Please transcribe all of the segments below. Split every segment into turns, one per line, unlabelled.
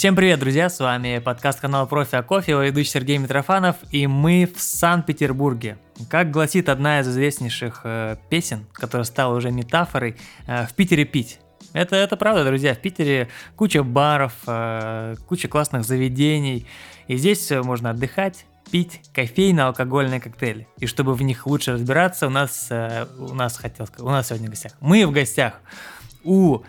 Всем привет, друзья, с вами подкаст канала Профи о кофе, его ведущий Сергей Митрофанов, и мы в Санкт-Петербурге. Как гласит одна из известнейших э, песен, которая стала уже метафорой, э, в Питере пить. Это, это правда, друзья, в Питере куча баров, э, куча классных заведений, и здесь можно отдыхать, пить кофейно-алкогольные коктейли. И чтобы в них лучше разбираться, у нас, э, у нас хотел у нас сегодня в гостях. Мы в гостях у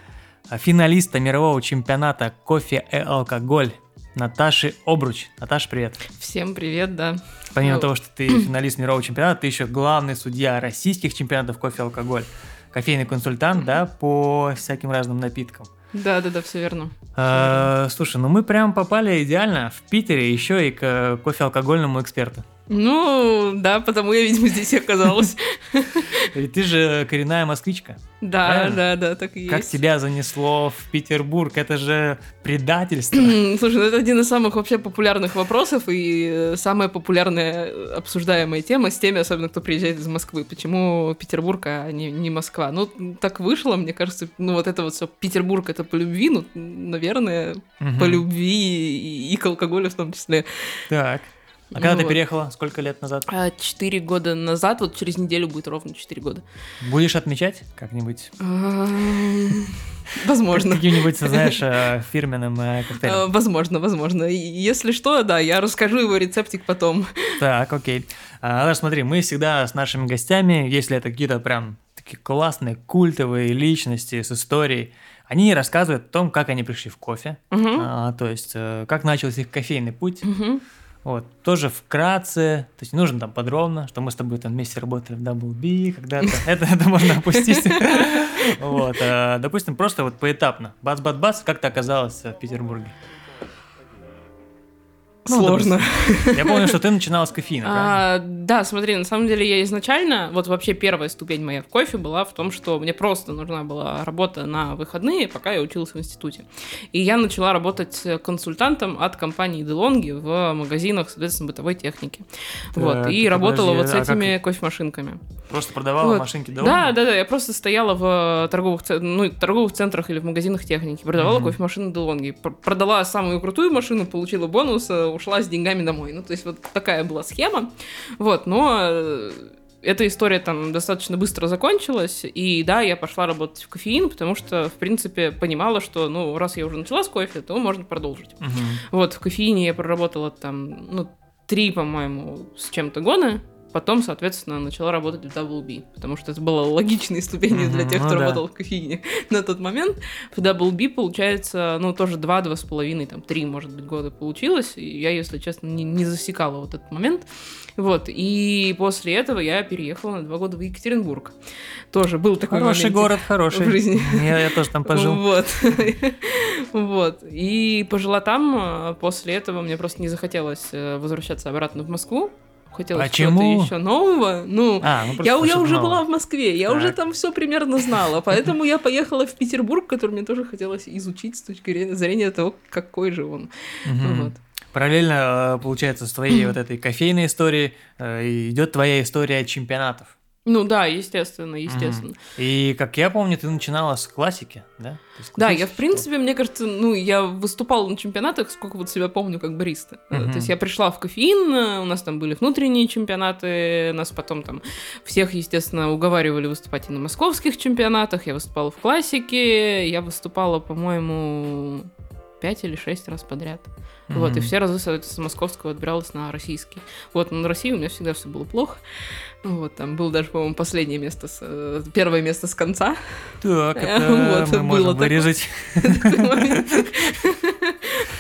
финалиста мирового чемпионата кофе и алкоголь Наташи Обруч. Наташа, привет.
Всем привет, да.
Помимо ну... того, что ты финалист мирового чемпионата, ты еще главный судья российских чемпионатов кофе и алкоголь. Кофейный консультант, да, по всяким разным напиткам.
Да, да, да, все верно.
А, слушай, ну мы прям попали идеально в Питере еще и к кофе-алкогольному эксперту.
Ну, да, потому я, видимо, здесь и оказалась.
Ведь ты же коренная москвичка.
Да, правильно? да, да, так и есть.
Как тебя занесло в Петербург? Это же предательство.
Слушай, ну это один из самых вообще популярных вопросов и э, самая популярная обсуждаемая тема с теми, особенно кто приезжает из Москвы. Почему Петербург, а не, не Москва? Ну, так вышло, мне кажется, ну вот это вот все, Петербург это по любви, ну, наверное, угу. по любви и, и к алкоголю в том числе.
Так. А когда ну, ты переехала? Сколько лет назад?
А, четыре года назад, вот через неделю будет ровно четыре года.
Будешь отмечать как-нибудь?
Возможно.
Каким-нибудь, знаешь, э, фирменным э, коктейлем?
А, возможно, возможно. Если что, да, я расскажу его рецептик потом.
Так, окей. А, смотри, мы всегда с нашими гостями, если это какие-то прям такие классные, культовые личности с историей, они рассказывают о том, как они пришли в кофе, угу. а, то есть э, как начался их кофейный путь. Угу. Вот, тоже вкратце, то есть нужно там подробно, что мы с тобой там вместе работали в Double B когда-то, это, это можно опустить. Вот, а, допустим, просто вот поэтапно, бац-бац-бац, как ты оказалась в Петербурге?
Ну, Сложно.
Я помню, что ты начинала с кофеина,
а, Да, смотри, на самом деле я изначально, вот вообще первая ступень моя в кофе была в том, что мне просто нужна была работа на выходные, пока я училась в институте. И я начала работать консультантом от компании DeLonghi в магазинах, соответственно, бытовой техники. Так, вот, и работала вот с а этими как... кофемашинками.
Просто продавала вот. машинки DeLonghi?
Да, да, да, я просто стояла в торговых, ну, торговых центрах или в магазинах техники, продавала mm-hmm. кофемашины DeLonghi. Продала самую крутую машину, получила бонус, ушла с деньгами домой. Ну, то есть вот такая была схема. Вот, но э, эта история там достаточно быстро закончилась, и да, я пошла работать в кофеин, потому что, в принципе, понимала, что, ну, раз я уже начала с кофе, то можно продолжить. Uh-huh. Вот, в кофеине я проработала там, ну, три, по-моему, с чем-то года, Потом, соответственно, начала работать в WB, потому что это было логичной ступенью mm-hmm, для тех, кто ну, работал да. в кофейне на тот момент. В WB, получается, ну, тоже два, два с половиной, там, три, может быть, года получилось. И я, если честно, не, не засекала вот этот момент. Вот, и после этого я переехала на два года в Екатеринбург. Тоже был такой
Хороший город, хороший. В жизни. Я, я тоже там пожил.
Вот. вот. И пожила там. А после этого мне просто не захотелось э, возвращаться обратно в Москву хотелось чего-то еще нового. Ну, а, ну я, я уже нового. была в Москве, я так. уже там все примерно знала, поэтому я поехала в Петербург, который мне тоже хотелось изучить с точки зрения того, какой же он. Вот.
Параллельно, э, получается, с твоей вот этой кофейной историей э, идет твоя история чемпионатов.
Ну да, естественно, естественно.
И как я помню, ты начинала с классики, да?
Да, я в принципе, мне кажется, ну я выступала на чемпионатах, сколько вот себя помню как бариста. Uh-huh. То есть я пришла в кофеин, у нас там были внутренние чемпионаты, нас потом там всех, естественно, уговаривали выступать и на московских чемпионатах. Я выступала в классике, я выступала, по-моему, пять или шесть раз подряд. Mm-hmm. Вот, и все разы, соответственно, с московского отбиралась на российский. Вот, но на России у меня всегда все было плохо. Вот, там было даже, по-моему, последнее место, с, э, первое место с конца.
Так, это вот, мы можем вырезать.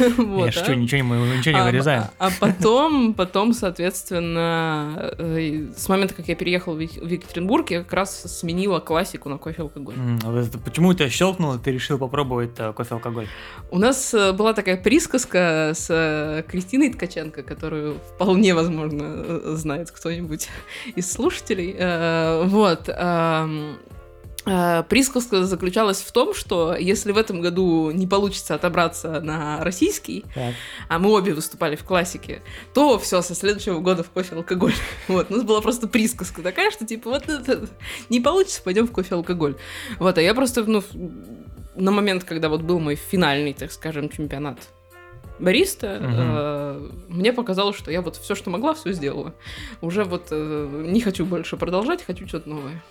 Вот, Я что, ничего, мы ничего не а, вырезаем.
А, а потом, потом, соответственно, э, с момента, как я переехала в Екатеринбург, я как раз сменила классику на кофе-алкоголь.
Почему у тебя щелкнуло, ты решил попробовать э, кофе-алкоголь?
У нас была такая присказка с Кристиной Ткаченко, которую вполне возможно знает кто-нибудь из слушателей. Э, вот. Э, присказка заключалась в том, что если в этом году не получится отобраться на российский, так. а мы обе выступали в классике, то все, со следующего года в кофе алкоголь. Вот, у нас была просто присказка такая, что типа вот это не получится, пойдем в кофе алкоголь. Вот, а я просто, ну, на момент, когда вот был мой финальный, так скажем, чемпионат бариста,
Мгм.
э, мне показалось, что я вот все, что могла, все сделала. Уже вот э, не хочу больше продолжать, хочу что-то новое.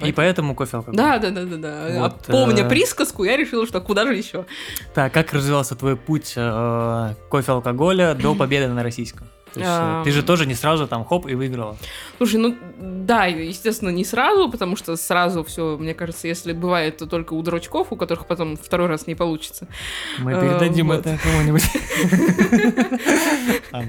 И поэтому кофе алкоголь.
Да, да, да, да, да.
Вот,
а помня
э,
присказку, я решила, что куда же еще.
Так, как развивался твой путь э, кофе алкоголя до победы на российском? То есть, э, ты же тоже не сразу там хоп и выиграла.
Слушай, ну да, естественно, не сразу, потому что сразу все, мне кажется, если бывает, то только у дурачков, у которых потом второй раз не получится.
Мы
Э,
передадим
вот.
это кому-нибудь. А,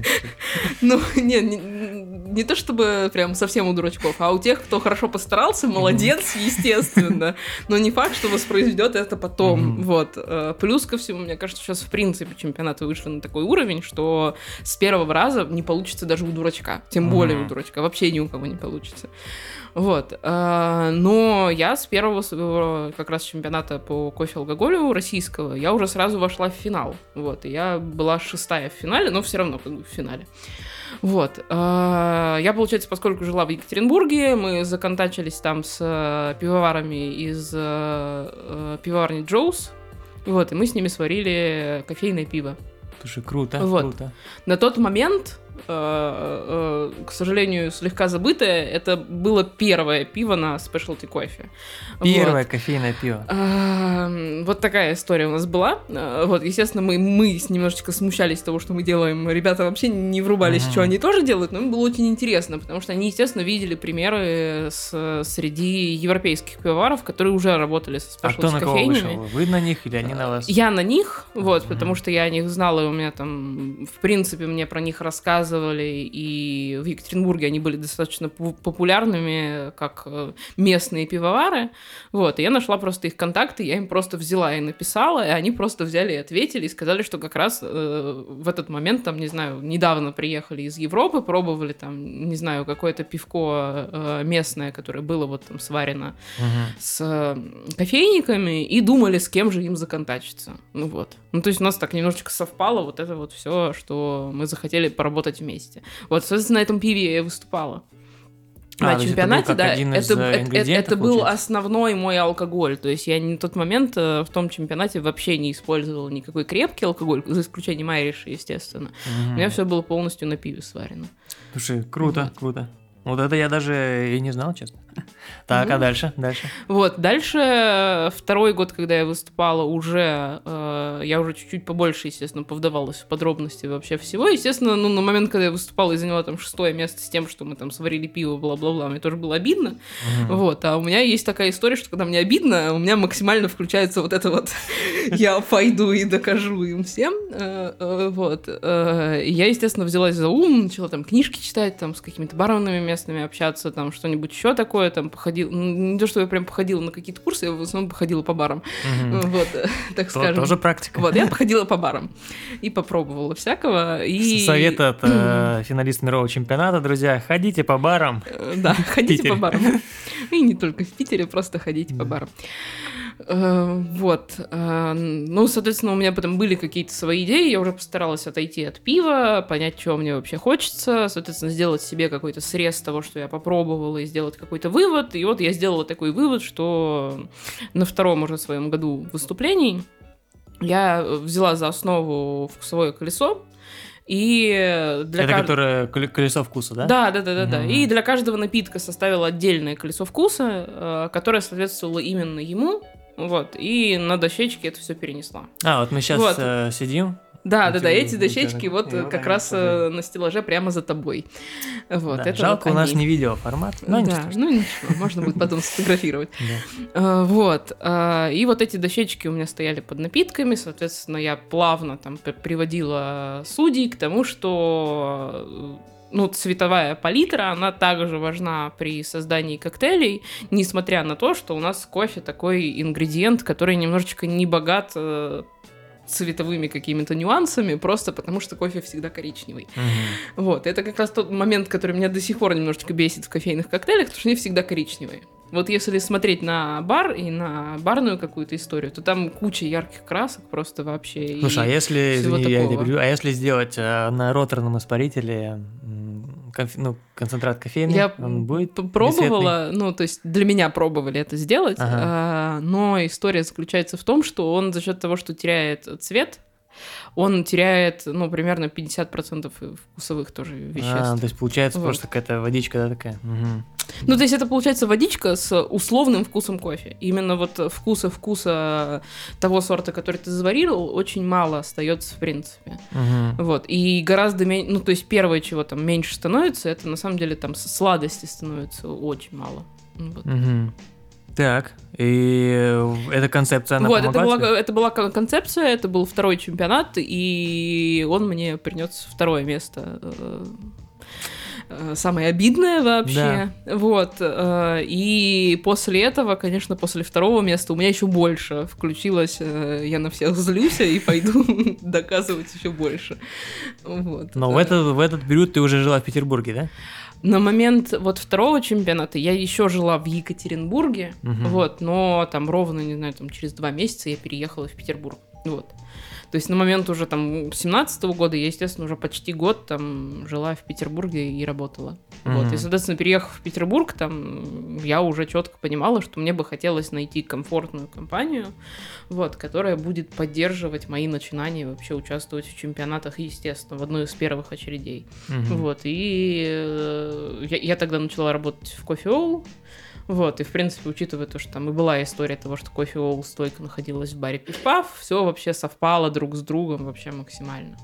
Ну, не, не, то чтобы прям совсем у дурачков, а у тех, кто хорошо постарался, молодец, естественно. Но не факт, что воспроизведет это потом. Вот. Э, Плюс ко всему, мне кажется, сейчас в принципе чемпионаты вышли на такой уровень, что с первого раза не получится даже у дурачка. Тем более у дурачка. Вообще ни у кого не получится. Вот. э, Но я с первого своего как раз чемпионата по кофе алкоголю российского, я уже сразу вошла в финал. Вот. И я была шестая в финале, но все равно как бы в финале. Вот. э, Я, получается, поскольку жила в Екатеринбурге, мы законтачились там с э, пивоварами из э, э, пивоварни Джоус. Вот, и мы с ними сварили кофейное пиво.
Слушай, круто,
Вот.
круто.
На тот момент, э, э, к сожалению, слегка забытое, это было первое пиво на спешлти кофе.
Первое
Вот.
кофейное пиво.
Вот такая история у нас была. А, Вот, естественно, мы, мы немножечко смущались того, что мы делаем. Ребята вообще не врубались,
Мгм.
что они тоже делают, но им было очень интересно, потому что они, естественно, видели примеры с- среди европейских пивоваров, которые уже работали со
А кто на кого вышел? Вы на них или они на вас?
Я на них, вот,
Мгм.
потому что я о них знала, и у меня там, в принципе, мне про них рассказывали, и в Екатеринбурге они были достаточно пу- популярными, как э, местные пивовары, вот, и я нашла просто их контакты, я им просто взяла и написала, и они просто взяли и ответили, и сказали, что как раз э, в этот момент, там, не знаю, недавно приехали из Европы, пробовали там, не знаю, какое-то пивко э, местное, которое было вот там сварено
Мгм.
с э, кофейниками и думали, с кем же им законтачиться. Ну вот. Ну, то есть у нас так немножечко совпало вот это вот все, что мы захотели поработать вместе. Вот, соответственно, на этом пиве я и выступала.
А,
на
это был
чемпионате, да,
из,
это,
э,
это- это- это был основной мой алкоголь. То есть я на тот момент э, в том чемпионате вообще не использовала никакой крепкий алкоголь, за исключением Айриша, естественно.
Мгм.
У меня все было полностью на пиве сварено.
Слушай, круто,
Вот.
круто. Вот это я даже и не знал, честно. Так, а
Ну.
дальше? Дальше.
Вот, дальше э, второй год, когда я выступала, уже э, я уже чуть-чуть побольше, естественно, повдавалась в подробности вообще всего. Естественно, ну, на момент, когда я выступала и заняла там шестое место с тем, что мы там сварили пиво, бла-бла-бла, мне тоже было обидно. Вот, а у меня есть такая история, что когда мне обидно, у меня максимально включается вот это вот «я пойду и докажу им всем». Э, Вот. Я, естественно, взялась за ум, начала там книжки читать, там с какими-то барменами местными общаться, там что-нибудь еще такое, там походила, ну, не то, что я прям походила на какие-то курсы, я в основном походила по барам,
Мгм.
вот, так
То-
скажем.
Тоже практика.
Вот, я походила по барам и попробовала всякого. И...
Совет от э, финалиста мирового чемпионата, друзья. Ходите по барам.
Э, Да, ходите по барам. И не только в Питере, просто ходите по барам. Э, Вот. Э, Ну, соответственно, у меня потом были какие-то свои идеи. Я уже постаралась отойти от пива, понять, чего мне вообще хочется. Соответственно, сделать себе какой-то срез того, что я попробовала, и сделать какой-то вывод. И вот я сделала такой вывод, что на втором уже своем году выступлений я взяла за основу вкусовое колесо. И для
Это
кажд-
которое коле- колесо вкуса, да?
да, да, да, да, да.
Мгм.
И для каждого напитка составила отдельное колесо вкуса, э, которое соответствовало именно ему. Вот. И на дощечке это все перенесла.
А, вот мы сейчас
Вот.
сидим.
Да, да, да, эти дощечки вот э, как раз э, на стеллаже прямо за тобой. Вот,
Да,
это
Жалко,
вот
у нас не видеоформат. Но
да, ну ничего, можно будет потом сфотографировать. Э, Вот. э, И вот эти дощечки у меня стояли под напитками, соответственно, я плавно там приводила судей к тому, что э, ну, цветовая палитра, она также важна при создании коктейлей, несмотря на то, что у нас кофе такой ингредиент, который немножечко не богат э, цветовыми какими-то нюансами, просто потому что кофе всегда коричневый.
Мгм.
Вот, это как раз тот момент, который меня до сих пор немножечко бесит в кофейных коктейлях, потому что они всегда коричневые. Вот если смотреть на бар и на барную какую-то историю, то там куча ярких красок просто вообще.
Слушай, а если, извини, я перебью, а если сделать э, на роторном испарителе конф- ну, концентрат кофейный,
Я
он будет
пробовала, ну, то есть для меня пробовали это сделать,
Ага.
а, но история заключается в том, что он за счет того, что теряет цвет, он теряет, ну, примерно 50% вкусовых тоже веществ. А,
то есть получается вот. просто какая-то водичка, да, такая? Угу.
Ну, то есть это получается водичка с условным вкусом кофе. Именно вот вкуса вкуса того сорта, который ты заварил, очень мало остается в принципе. Угу. Вот. И гораздо меньше, ну, то есть первое, чего там меньше становится, это на самом деле там сладости становится очень мало. Вот.
Угу. Так, и эта концепция, она
Вот, это была, это была концепция, это был второй чемпионат, и он мне принес второе место э, Э, самое обидное вообще. Да. Вот. Э, и после этого, конечно, после второго места у меня еще больше включилось. Э, я на всех злюсь и пойду доказывать еще больше. Вот.
Но в этот, в этот период ты уже жила в Петербурге, да?
На момент вот второго чемпионата я еще жила в Екатеринбурге, угу. вот, но там ровно, не знаю, там через два месяца я переехала в Петербург, вот. То есть на момент уже там 17 -го года я, естественно, уже почти год там жила в Петербурге и работала. Mm-hmm. Вот. И, соответственно, переехав в Петербург, там я уже четко понимала, что мне бы хотелось найти комфортную компанию, вот, которая будет поддерживать мои начинания вообще участвовать в чемпионатах, естественно, в одной из первых очередей. Mm-hmm. Вот. И э, я, я тогда начала работать в All, вот, и в принципе, учитывая то, что там и была история того, что кофе Оул стойка находилась в баре Пивпав, все вообще совпало друг с другом вообще максимально.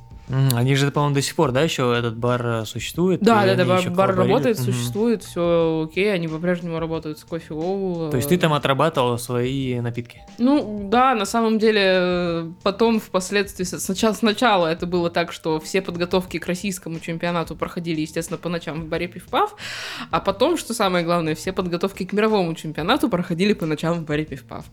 Они же, по-моему, до сих пор, да, еще этот бар э, существует?
Да, да, да, бар, бар работает, угу. существует, все окей, они по-прежнему работают с кофе Оу.
То есть ты там отрабатывал свои напитки?
Ну, да, на самом деле, потом, впоследствии, сначала, сначала это было так, что все подготовки к российскому чемпионату проходили, естественно, по ночам в баре Пивпав, а потом, что самое главное, все подготовки к мировому чемпионату проходили по ночам в баре Пивпав.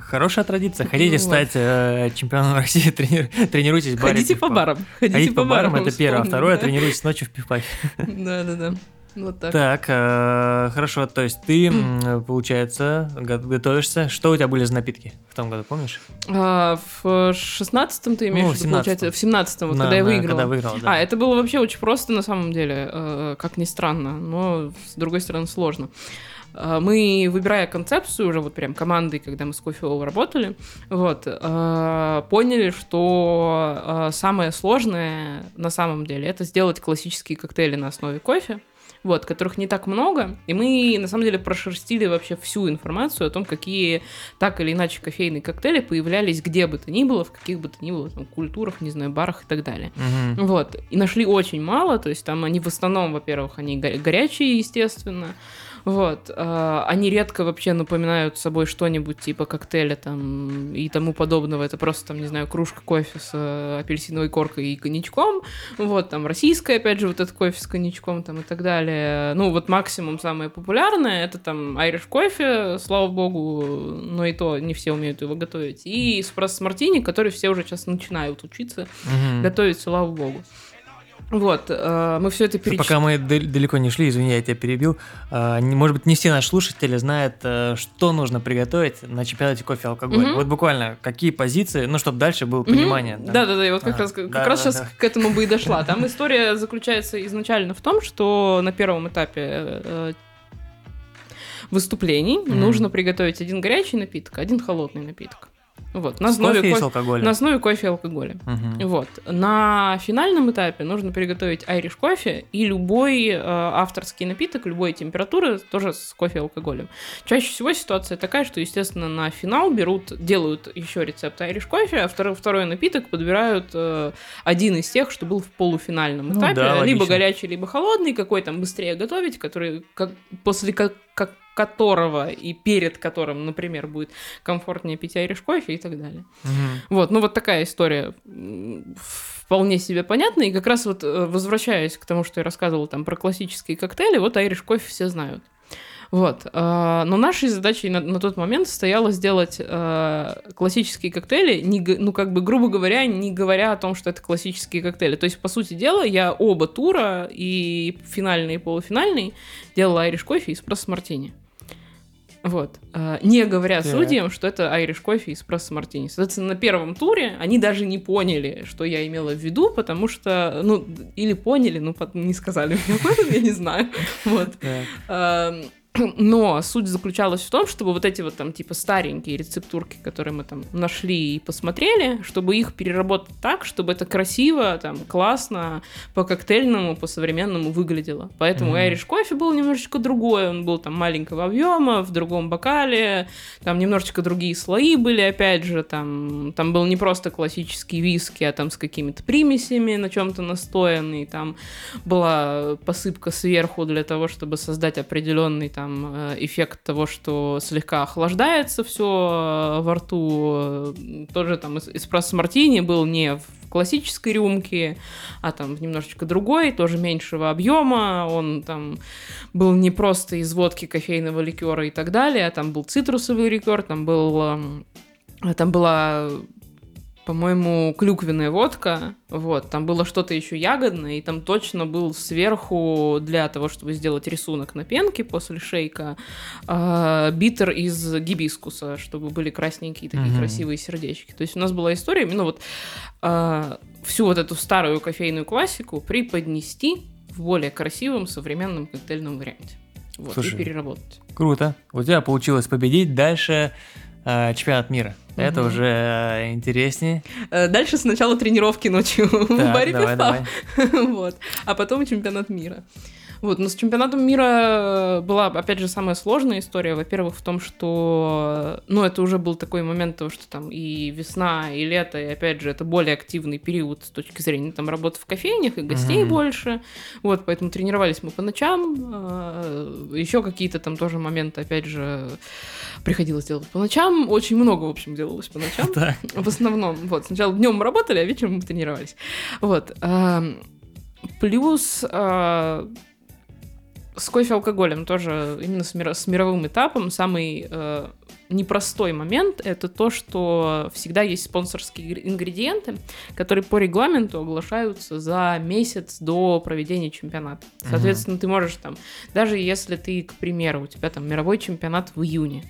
Хорошая традиция. Хотите стать э, чемпионом России, тренируйтесь в баре
Ходите по барам барам. Ходите, Ходить по, по барам,
это первое, а второе да. тренируйтесь ночью в пивпахе.
Да-да-да. Вот так.
Так, э, хорошо, то есть ты, получается, готовишься. Что у тебя были за напитки в том году, помнишь?
А, в шестнадцатом ты имеешь ну, в виду, получается? В семнадцатом, вот, да, когда я выиграла.
Когда выиграл, да.
А, это было вообще очень просто, на самом деле, э, как ни странно, но, с другой стороны, сложно. А, мы, выбирая концепцию уже вот прям командой, когда мы с Кофе работали, вот, а, поняли, что а, самое сложное на самом деле это сделать классические коктейли на основе кофе, вот, которых не так много, и мы, на самом деле, прошерстили вообще всю информацию о том, какие так или иначе кофейные коктейли появлялись где бы то ни было, в каких бы то ни было там, культурах, не знаю, барах и так далее. Угу. Вот, и нашли очень мало, то есть там они в основном, во-первых, они горячие, естественно, вот. А, они редко вообще напоминают собой что-нибудь типа коктейля там и тому подобного. Это просто там, не знаю, кружка кофе с э, апельсиновой коркой и коньячком. Вот, там российская, опять же, вот этот кофе с коньячком там и так далее. Ну, вот максимум самое популярное это там Irish кофе, слава богу, но и то не все умеют его готовить. И эспрессо мартини, который все уже сейчас начинают учиться угу. готовить, слава богу. Вот, э, мы все это перечислили.
Пока мы далеко не шли, извини, я тебя перебил. Э, может быть, не все наши слушатели знают, э, что нужно приготовить на чемпионате кофе и алкоголь. Угу. Вот буквально, какие позиции, ну, чтобы дальше было понимание.
Да-да-да, и вот как а, раз, как да, раз да, сейчас да. к этому бы и дошла. Там история заключается изначально в том, что на первом этапе выступлений нужно приготовить один горячий напиток, один холодный напиток. Вот, на основе
кофе, кофе
На основе кофе и алкоголя. Угу. Вот. На финальном этапе нужно приготовить айриш кофе и любой э, авторский напиток, любой температуры, тоже с кофе и алкоголем. Чаще всего ситуация такая, что, естественно, на финал берут, делают еще рецепт айриш кофе, а второй, второй напиток подбирают э, один из тех, что был в полуфинальном ну, этапе, да, либо горячий, либо холодный, какой там быстрее готовить, который как, после как, как которого и перед которым, например, будет комфортнее пить айриш кофе и так далее. Угу. Вот, ну вот такая история вполне себе понятна. И как раз вот э, возвращаясь к тому, что я рассказывала там про классические коктейли, вот айриш кофе все знают. Вот. Э, но нашей задачей на, на тот момент стояло сделать э, классические коктейли, не, ну, как бы, грубо говоря, не говоря о том, что это классические коктейли. То есть, по сути дела, я оба тура, и финальный, и полуфинальный, делала айриш кофе и эспрессо мартини. Вот. А, не говоря так. судьям, что это айриш кофе и эспрессо мартини. Соответственно, на первом туре они даже не поняли, что я имела в виду, потому что, ну, или поняли, но не сказали мне об этом, я не знаю. Вот. Но суть заключалась в том, чтобы вот эти вот там типа старенькие рецептурки, которые мы там нашли и посмотрели, чтобы их переработать так, чтобы это красиво, там, классно, по коктейльному, по современному выглядело. Поэтому mm-hmm. Irish кофе был немножечко другой, он был там маленького объема, в другом бокале, там немножечко другие слои были, опять же, там, там был не просто классический виски, а там с какими-то примесями на чем-то настоянный, там была посыпка сверху для того, чтобы создать определенный там э, эффект того, что слегка охлаждается все э, во рту. Тоже там эспрессо мартини был не в классической рюмке, а там немножечко другой, тоже меньшего объема. Он там был не просто из водки, кофейного ликера и так далее, а там был цитрусовый ликер, там был эм, там была по-моему, клюквенная водка, вот, там было что-то еще ягодное, и там точно был сверху для того, чтобы сделать рисунок на пенке после шейка, э, битер из гибискуса, чтобы были красненькие такие mm-hmm. красивые сердечки. То есть у нас была история именно вот э, всю вот эту старую кофейную классику преподнести в более красивом современном коктейльном варианте. Вот, Слушай, и переработать.
Круто. У тебя получилось победить. Дальше э, чемпионат мира. Это уже э, интереснее.
Э, дальше сначала тренировки ночью в баре вот. А потом чемпионат мира. Вот, но с чемпионатом мира была, опять же, самая сложная история. Во-первых, в том, что, ну, это уже был такой момент того, что там и весна, и лето, и, опять же, это более активный период с точки зрения там работы в кофейнях, и гостей mm-hmm. больше. Вот, поэтому тренировались мы по ночам. Еще какие-то там тоже моменты, опять же, приходилось делать по ночам. Очень много, в общем, делалось по ночам. В основном. Вот, сначала днем мы работали, а вечером мы тренировались. Вот. Плюс а, с кофе алкоголем тоже именно с мировым этапом самый э, непростой момент это то, что всегда есть спонсорские ингредиенты, которые по регламенту оглашаются за месяц до проведения чемпионата. Соответственно, угу. ты можешь там, даже если ты, к примеру, у тебя там мировой чемпионат в июне,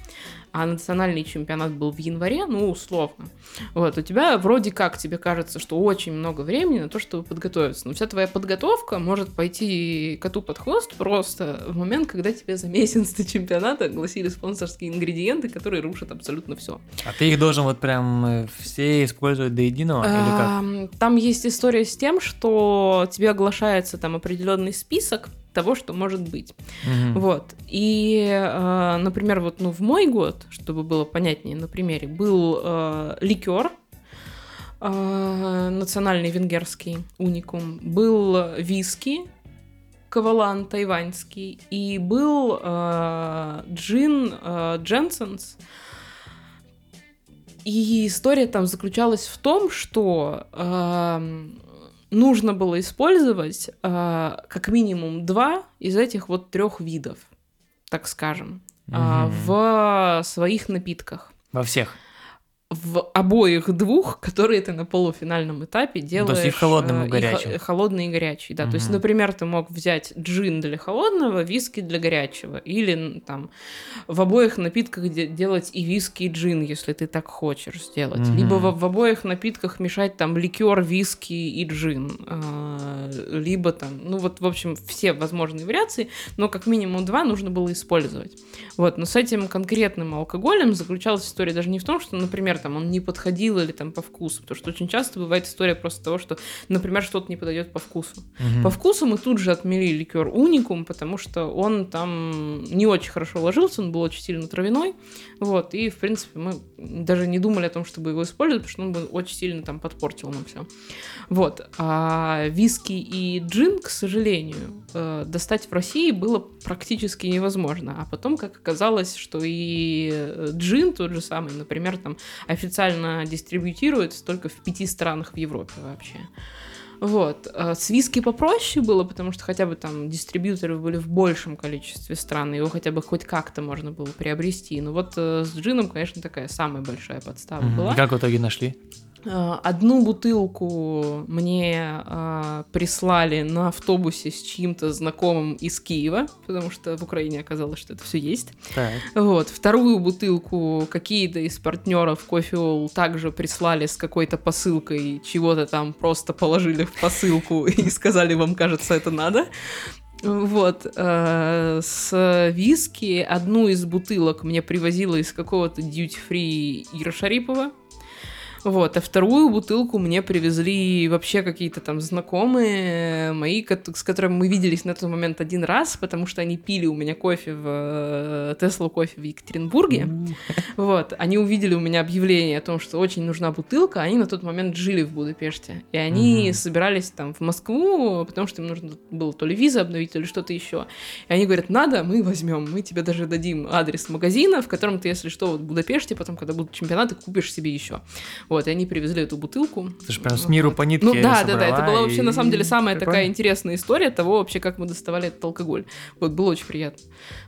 а национальный чемпионат был в январе, ну, условно, вот, у тебя вроде как тебе кажется, что очень много времени на то, чтобы подготовиться, но вся твоя подготовка может пойти коту под хвост просто в момент, когда тебе за месяц до чемпионата огласили спонсорские ингредиенты, которые рушат абсолютно все.
А ты их должен вот прям э, все использовать до единого или
как? Там есть история с тем, что тебе оглашается там определенный список, того, что может быть. Угу. Вот. И, э, например, вот ну, в мой год, чтобы было понятнее на примере, был э, ликер, э, национальный венгерский уникум, был виски, кавалан тайваньский, и был э, джин э, Дженсенс. И история там заключалась в том, что э, нужно было использовать э, как минимум два из этих вот трех видов, так скажем, угу. э, в своих напитках.
Во всех
в обоих двух, которые ты на полуфинальном этапе делаешь. То есть
и холодным, и э, горячим.
И холодный и горячий, да. Угу. То есть, например, ты мог взять джин для холодного, виски для горячего. Или там в обоих напитках делать и виски, и джин, если ты так хочешь сделать. Угу. Либо в, в обоих напитках мешать там ликер, виски и джин. А, либо там, ну вот, в общем, все возможные вариации, но как минимум два нужно было использовать. Вот, но с этим конкретным алкоголем заключалась история даже не в том, что, например, там он не подходил или там по вкусу, потому что очень часто бывает история просто того, что, например, что-то не подойдет по вкусу. Угу. По вкусу мы тут же отмели ликер уникум, потому что он там не очень хорошо ложился, он был очень сильно травяной, вот, и, в принципе, мы даже не думали о том, чтобы его использовать, потому что он бы очень сильно там подпортил нам все. Вот, а виски и джин, к сожалению, э, достать в России было практически невозможно, а потом, как оказалось, что и джин тот же самый, например, там официально дистрибьютируется только в пяти странах в Европе вообще. Вот. А с виски попроще было, потому что хотя бы там дистрибьюторы были в большем количестве стран, его хотя бы хоть как-то можно было приобрести. Но вот э, с джином, конечно, такая самая большая подстава mm-hmm. была.
Как в итоге нашли?
Э, одну бутылку мне э, прислали на автобусе с чьим-то знакомым из Киева, потому что в Украине оказалось, что это все есть.
Так.
Вот. Вторую бутылку какие-то из партнеров Кофеол также прислали с какой-то посылкой, чего-то там просто положили в посылку и сказали, вам кажется, это надо. Вот. э, С виски одну из бутылок мне привозила из какого-то дьюти-фри Ира Шарипова. Вот, а вторую бутылку мне привезли вообще какие-то там знакомые мои, кот- с которыми мы виделись на тот момент один раз, потому что они пили у меня кофе в э, Теслу кофе в Екатеринбурге. Вот, они увидели у меня объявление о том, что очень нужна бутылка, они на тот момент жили в Будапеште, и они собирались там в Москву, потому что им нужно было то ли виза обновить, то ли что-то еще. И они говорят, надо, мы возьмем, мы тебе даже дадим адрес магазина, в котором ты, если что, вот в Будапеште, потом, когда будут чемпионаты, купишь себе еще. Вот, и они привезли эту бутылку.
Ты же прям с миру по нитке
Ну да, да, да, это была вообще на самом деле самая такая интересная история того вообще, как мы доставали этот алкоголь. Вот, было очень приятно,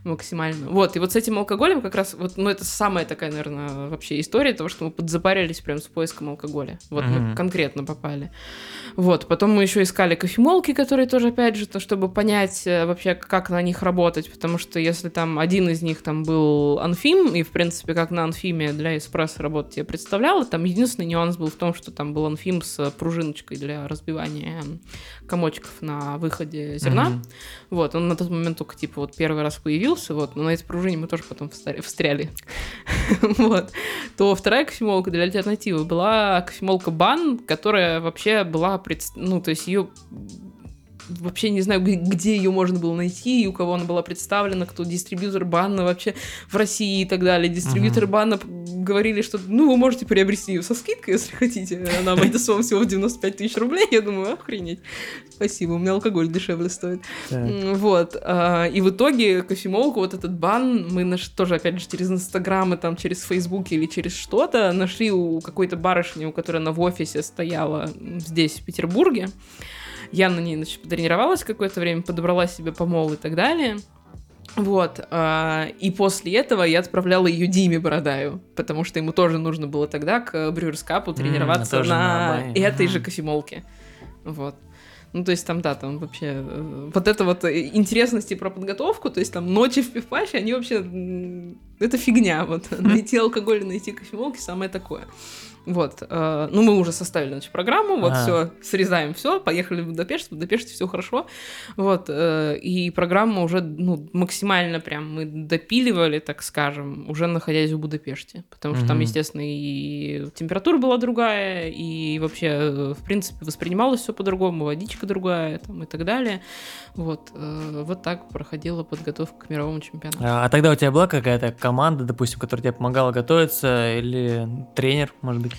максимально. Вот, и вот с этим алкоголем как раз, вот, ну это самая такая, наверное, вообще история того, что мы подзапарились прям с поиском алкоголя. Вот мы конкретно попали. Вот, потом мы еще искали кофемолки, которые тоже, опять же, то, чтобы понять э, вообще, как на них работать, потому что если там один из них там был анфим, и, в принципе, как на анфиме для эспрессо работать я представляла, там единственный нюанс был в том, что там был анфим с пружиночкой для разбивания комочков на выходе зерна.
Мгм.
Вот, он на тот момент только, типа, вот первый раз появился, вот, но на этой пружине мы тоже потом встряли. Вот. То вторая кофемолка для альтернативы была кофемолка Бан, которая вообще была, пред- ну, то есть ее вообще не знаю, где ее можно было найти, и у кого она была представлена, кто дистрибьютор банна вообще в России и так далее. Дистрибьюторы
Мгм.
банна говорили, что, ну, вы можете приобрести ее со скидкой, если хотите. Она обойдется вам всего в 95 тысяч рублей. Я думаю, охренеть. Спасибо, у меня алкоголь дешевле стоит.
Так.
Вот. а, И в итоге кофемолку, вот этот бан, мы наш, тоже, опять же, через Инстаграм и там через Фейсбук или через что-то нашли у какой-то барышни, у которой она в офисе стояла здесь, в Петербурге. Я на ней, значит, потренировалась какое-то время, подобрала себе помол и так далее. Вот, а, и после этого я отправляла ее Диме Бородаю, потому что ему тоже нужно было тогда к Брюерс Капу тренироваться
тоже на
на этой же кофемолке. Вот. Ну, то есть там, да, там вообще... э, Вот это вот э, интересности про подготовку, то есть там ночи в пивпаще, они вообще... Это фигня, вот. Найти алкоголь, найти кофемолки, самое такое. Вот. э, Ну, мы уже составили, значит, программу, вот
Ага.
все, срезаем все, поехали в Будапешт, в Будапеште все хорошо. Вот. э, И программу уже, ну, максимально прям мы допиливали, так скажем, уже находясь в Будапеште. Потому что там,
Мгм.
естественно, и температура была другая, и вообще, э, в принципе, воспринималось все по-другому, водичка другая, там, и так далее. Вот. э, Вот так проходила подготовка к мировому чемпионату.
А а тогда у тебя была какая-то команда, допустим, которая тебе помогала готовиться, или тренер, может быть?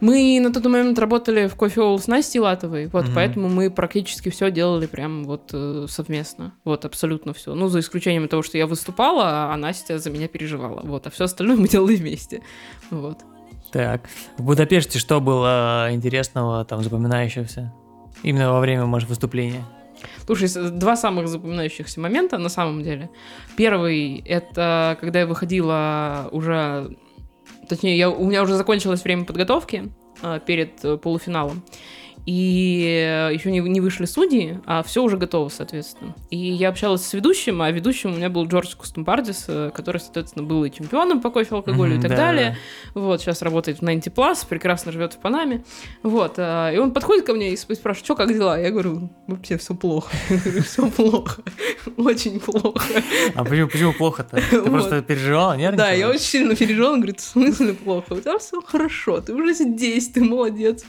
Мы на тот момент работали в кофе с Настей Латовой, вот,
Мгм.
поэтому мы практически все делали прям вот э, совместно, вот, абсолютно все. Ну, за исключением того, что я выступала, а Настя за меня переживала, вот, а все остальное мы делали вместе, вот.
Так, в Будапеште что было интересного, там, запоминающегося? Именно во время, может, выступления?
Слушай, два самых запоминающихся момента на самом деле. Первый это когда я выходила уже, точнее, я, у меня уже закончилось время подготовки э, перед полуфиналом. И еще не, не вышли судьи, а все уже готово, соответственно. И я общалась с ведущим, а ведущим у меня был Джордж Кустумбардис, э, который, соответственно, был и чемпионом по кофе, алкоголю и
Мгм,
так
да,
далее. Вот, сейчас работает в 90 Plus, прекрасно живет в Панаме. Вот, а, и он подходит ко мне и сп- спрашивает, что, как дела? Я говорю, вообще все плохо. Все плохо. Очень плохо.
А почему, почему плохо-то? Ты
Вот.
просто переживала, нервничала?
Да, я очень сильно переживала. Он говорит, в смысле плохо? У тебя все хорошо, ты уже здесь, ты молодец.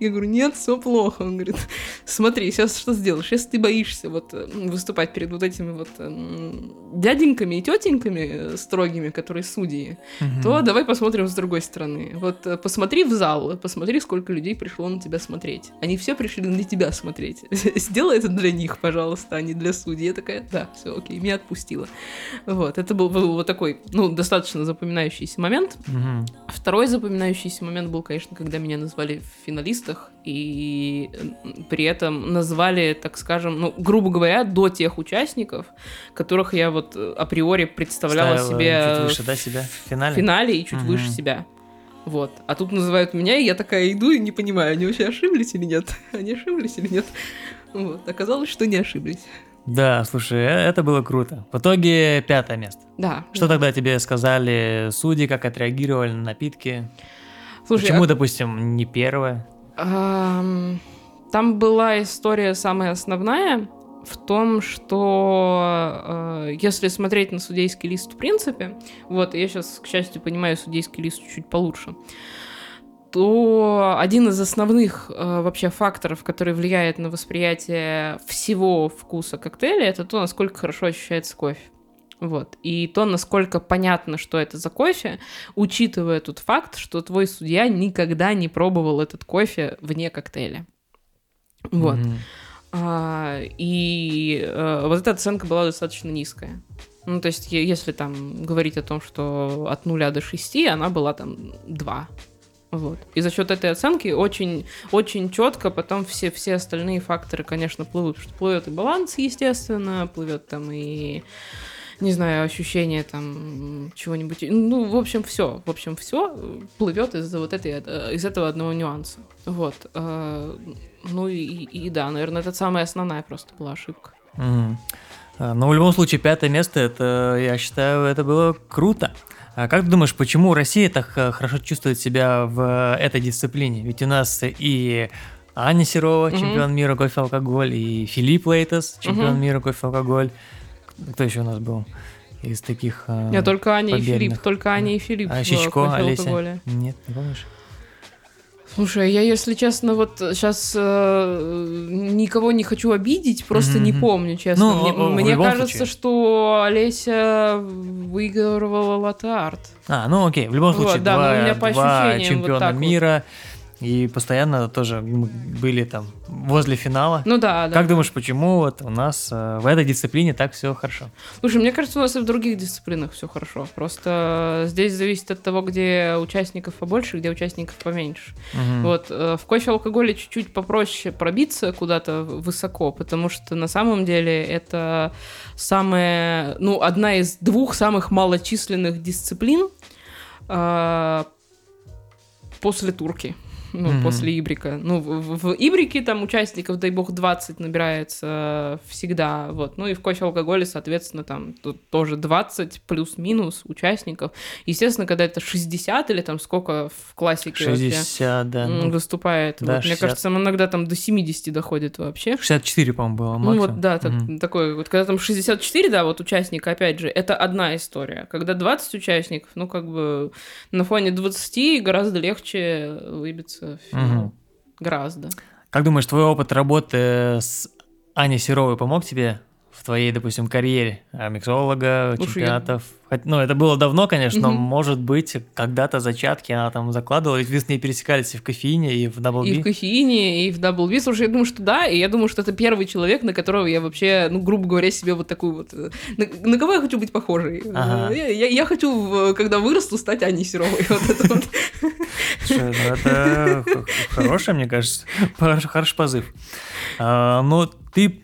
Я говорю, нет, все плохо. Он говорит, смотри, сейчас что сделаешь? Если ты боишься вот э, выступать перед вот этими вот м, дяденьками и тетеньками э, строгими, которые судьи,
Мгм.
то давай посмотрим с другой стороны. Вот э, посмотри в зал, посмотри, сколько людей пришло на тебя смотреть. Они все пришли на тебя смотреть. Сделай это для них, пожалуйста, а не для судей. Я такая, да, все, окей, меня отпустила. Вот, это был, был вот такой, ну, достаточно запоминающийся момент.
Мгм.
Второй запоминающийся момент был, конечно, когда меня назвали в финалистах, и при этом назвали, так скажем, ну, грубо говоря, до тех участников, которых я вот э, априори представляла
Ставила
себе
чуть выше,
в
да, себя в
в
финале?
финале и чуть
Мгм.
выше себя. Вот. А тут называют меня, и я такая иду и не понимаю, они вообще ошиблись или нет? Они ошиблись или нет? Вот. Оказалось, что не ошиблись.
Да, слушай, э, это было круто. В итоге пятое место.
Да.
Что тогда тебе сказали судьи, как отреагировали на напитки?
Слушай,
Почему,
а-
допустим, не первое?
Ам, там была история самая основная в том, что э, если смотреть на судейский лист в принципе, вот, я сейчас, к счастью, понимаю судейский лист чуть получше, то один из основных э, вообще факторов, который влияет на восприятие всего вкуса коктейля, это то, насколько хорошо ощущается кофе. Вот. И то, насколько понятно, что это за кофе, учитывая тот факт, что твой судья никогда не пробовал этот кофе вне коктейля. Вот. Mm-hmm. А, и а, вот эта оценка была достаточно низкая. Ну, то есть, если там говорить о том, что от нуля до 6, она была там 2. Вот. И за счет этой оценки очень, очень четко потом все, все остальные факторы, конечно, плывут. Плывет и баланс, естественно, плывет там и не знаю, ощущение там чего-нибудь. Ну, в общем, все. В общем, все плывет из-за вот этой, э, из этого одного нюанса. Вот. Э, ну и, и да, наверное, это самая основная просто была ошибка.
Mm. Но в любом случае, пятое место, это, я считаю, это было круто. А как ты думаешь, почему Россия так э, хорошо чувствует себя в этой дисциплине? Ведь у нас и Аня Серова, mm-hmm. чемпион мира кофе-алкоголь, и Филипп Лейтас, чемпион mm-hmm. мира кофе-алкоголь. Кто еще у нас был? Из таких
Я только Аня победных. и Филипп, только Аня и Филипп.
А Щечко, Олеся? Нет, не помнишь?
Слушай, я, если честно, вот сейчас э, никого не хочу обидеть, просто mm-hmm. не помню, честно. Ну, мне мне кажется, случае. что Олеся выигрывала латте-арт.
А, ну окей, в любом случае, вот, да, два, у меня по два чемпиона вот мира. Вот и постоянно тоже были там возле финала.
Ну да, да.
Как думаешь, почему вот у нас э, в этой дисциплине так все хорошо?
Слушай, мне кажется, у нас и в других дисциплинах все хорошо. Просто здесь зависит от того, где участников побольше, где участников поменьше. Угу. Вот э, в кофе алкоголе чуть-чуть попроще пробиться куда-то высоко, потому что на самом деле это самая, ну, одна из двух самых малочисленных дисциплин э, после турки ну, mm-hmm. после Ибрика. Ну, в, в Ибрике там участников, дай бог, 20 набирается всегда, вот. Ну и в кофе-алкоголе, соответственно, там тут тоже 20 плюс-минус участников. Естественно, когда это 60 или там сколько в классике
60, да.
Ну, выступает. Да, вот, 60. Мне кажется, иногда там до 70 доходит вообще.
64, по-моему, было максимум.
Ну вот, да, mm-hmm. такой вот, когда там 64, да, вот участника, опять же, это одна история. Когда 20 участников, ну, как бы на фоне 20 гораздо легче выбиться финал. Угу. Гораздо.
Как думаешь, твой опыт работы с Аней Серовой помог тебе твоей, допустим, карьере а, миксолога, Слушай, чемпионатов? Я... Ну, это было давно, конечно, угу. но, может быть, когда-то зачатки она там закладывала, ведь вы с ней пересекались и в кофеине, и в Double B.
И в кофеине, и в Double B. Слушай, я думаю, что да, и я думаю, что это первый человек, на которого я вообще, ну, грубо говоря, себе вот такую вот... Э, на, на кого я хочу быть похожей? Ага. Я, я, я хочу, когда вырасту, стать Аней Серовой. Вот это вот.
Ну, это хороший, мне кажется, хороший позыв. А, но ты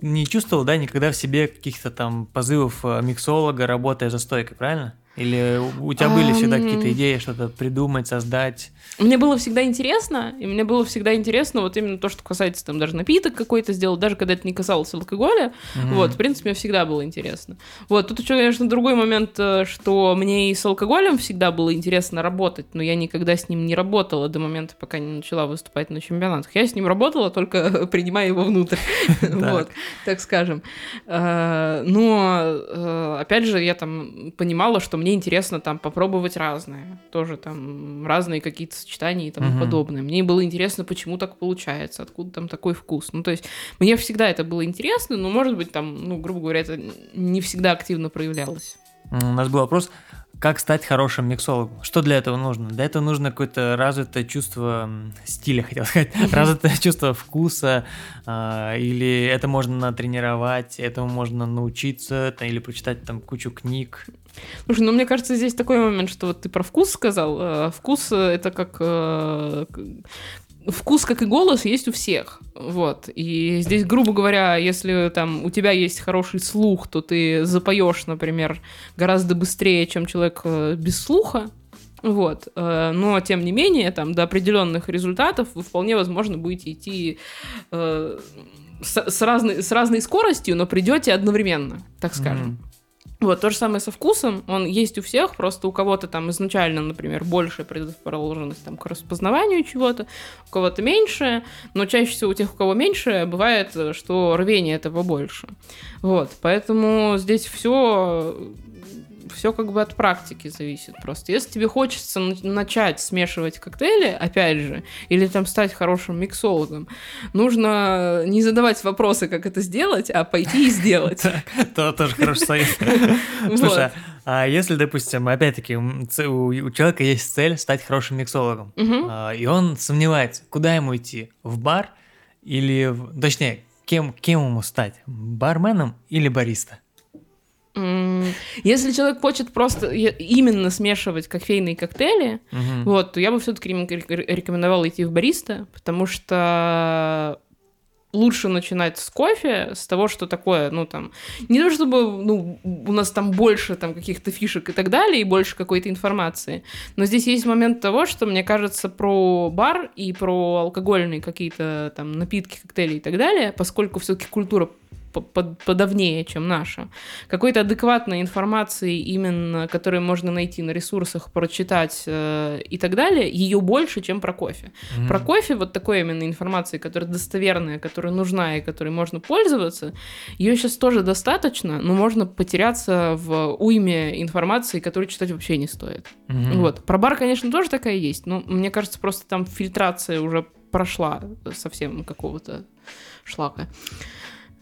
не чувствовал, да, никогда в себе каких-то там позывов э, миксолога, работая за стойкой, правильно? Или у тебя были всегда какие-то идеи, что-то придумать, создать?
Мне было всегда интересно, и мне было всегда интересно вот именно то, что касается там даже напиток какой-то сделать, даже когда это не касалось алкоголя. Mm-hmm. Вот, в принципе, мне всегда было интересно. Вот, тут еще, конечно, другой момент, э, что мне и с алкоголем всегда было интересно работать, но я никогда с ним не работала до момента, пока не начала выступать на чемпионатах. Я с ним работала, только принимая его внутрь. Вот, так скажем. Э, но, э, опять же, я там понимала, что мне интересно там попробовать разное. Тоже там разные какие-то сочетаний и тому угу. подобное. Мне было интересно, почему так получается, откуда там такой вкус. Ну, то есть мне всегда это было интересно, но, может быть, там, ну, грубо говоря, это не всегда активно проявлялось.
У нас был вопрос, как стать хорошим миксологом? Что для этого нужно? Для этого нужно какое-то развитое чувство стиля, хотел сказать, развитое чувство вкуса, а, или это можно натренировать, этому можно научиться, или прочитать там кучу книг.
Слушай, ну мне кажется, здесь такой момент, что вот ты про вкус сказал. Э, вкус это как э, вкус, как и голос, есть у всех. Вот. И здесь, грубо говоря, если там у тебя есть хороший слух, то ты запоешь, например, гораздо быстрее, чем человек э, без слуха. Вот. Но, тем не менее, там, до определенных результатов вы вполне возможно будете идти э, с, с, разной, с разной скоростью, но придете одновременно, так скажем. Mm-hmm. Вот, то же самое со вкусом, он есть у всех, просто у кого-то там изначально, например, больше предрасположенность там, к распознаванию чего-то, у кого-то меньше, но чаще всего у тех, у кого меньше, бывает, что рвение этого больше. Вот, поэтому здесь все все как бы от практики зависит просто. Если тебе хочется начать смешивать коктейли, опять же, или там стать хорошим миксологом, нужно не задавать вопросы, как это сделать, а пойти и сделать.
Это тоже хороший совет. Слушай, а если, допустим, опять-таки, у человека есть цель стать хорошим миксологом, а, и он сомневается, куда ему идти, в бар или, точнее, кем, кем ему стать, барменом или бариста?
Если человек хочет просто именно смешивать кофейные коктейли, угу. вот, то я бы все-таки рекомендовала идти в бариста, потому что лучше начинать с кофе, с того, что такое, ну, там, не то чтобы, ну, у нас там больше там каких-то фишек и так далее, и больше какой-то информации, но здесь есть момент того, что, мне кажется, про бар и про алкогольные какие-то там напитки, коктейли и так далее, поскольку все-таки культура подавнее, чем наша. Какой-то адекватной информации, именно, которую можно найти на ресурсах, прочитать э, и так далее, ее больше, чем про кофе. Mm-hmm. Про кофе вот такой именно информации, которая достоверная, которая нужна и которой можно пользоваться, ее сейчас тоже достаточно, но можно потеряться в уйме информации, которую читать вообще не стоит. Mm-hmm. Вот. Про бар, конечно, тоже такая есть, но мне кажется, просто там фильтрация уже прошла совсем какого-то шлака.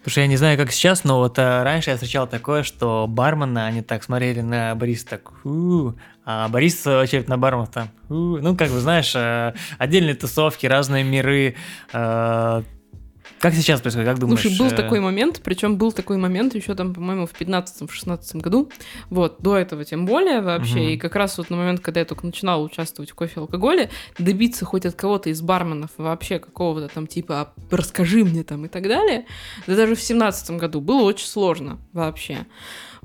Слушай, я не знаю, как сейчас, но вот а, раньше я встречал такое, что бармены, они так смотрели на бариста, так, у а бариста, в свою очередь, на барменов там, у ну, как бы, знаешь, а, отдельные тусовки, разные миры, а, как сейчас происходит, как думаешь?
Слушай, был э... такой момент, причем был такой момент еще там, по-моему, в 15-16 году, вот, до этого тем более вообще, угу. и как раз вот на момент, когда я только начинала участвовать в кофе и алкоголе, добиться хоть от кого-то из барменов вообще какого-то там типа «А «расскажи мне» там и так далее, да даже в 17 году было очень сложно вообще.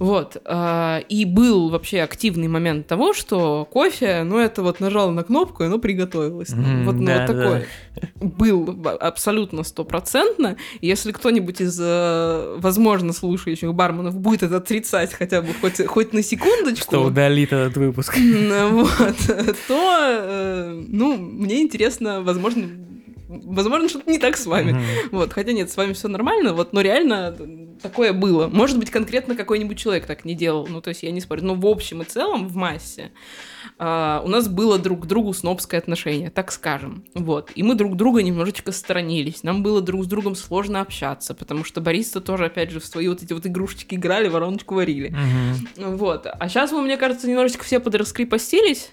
Вот. А, и был вообще активный момент того, что кофе, ну, это вот нажал на кнопку, и оно приготовилось. Mm, вот, ну, да, вот такой да. был абсолютно стопроцентно. Если кто-нибудь из, э, возможно, слушающих барменов будет это отрицать хотя бы хоть, хоть на секундочку...
Что удалит этот выпуск.
Вот. То, э, ну, мне интересно, возможно, возможно, что-то не так с вами. Mm-hmm. Вот, хотя нет, с вами все нормально, вот, но реально такое было. Может быть, конкретно какой-нибудь человек так не делал, ну, то есть я не спорю, но в общем и целом, в массе, а, у нас было друг к другу снобское отношение, так скажем, вот. И мы друг друга немножечко сторонились, нам было друг с другом сложно общаться, потому что бариста тоже, опять же, в свои вот эти вот игрушечки играли, вороночку варили. Mm-hmm. Вот. А сейчас мы, мне кажется, немножечко все подраскрепостились,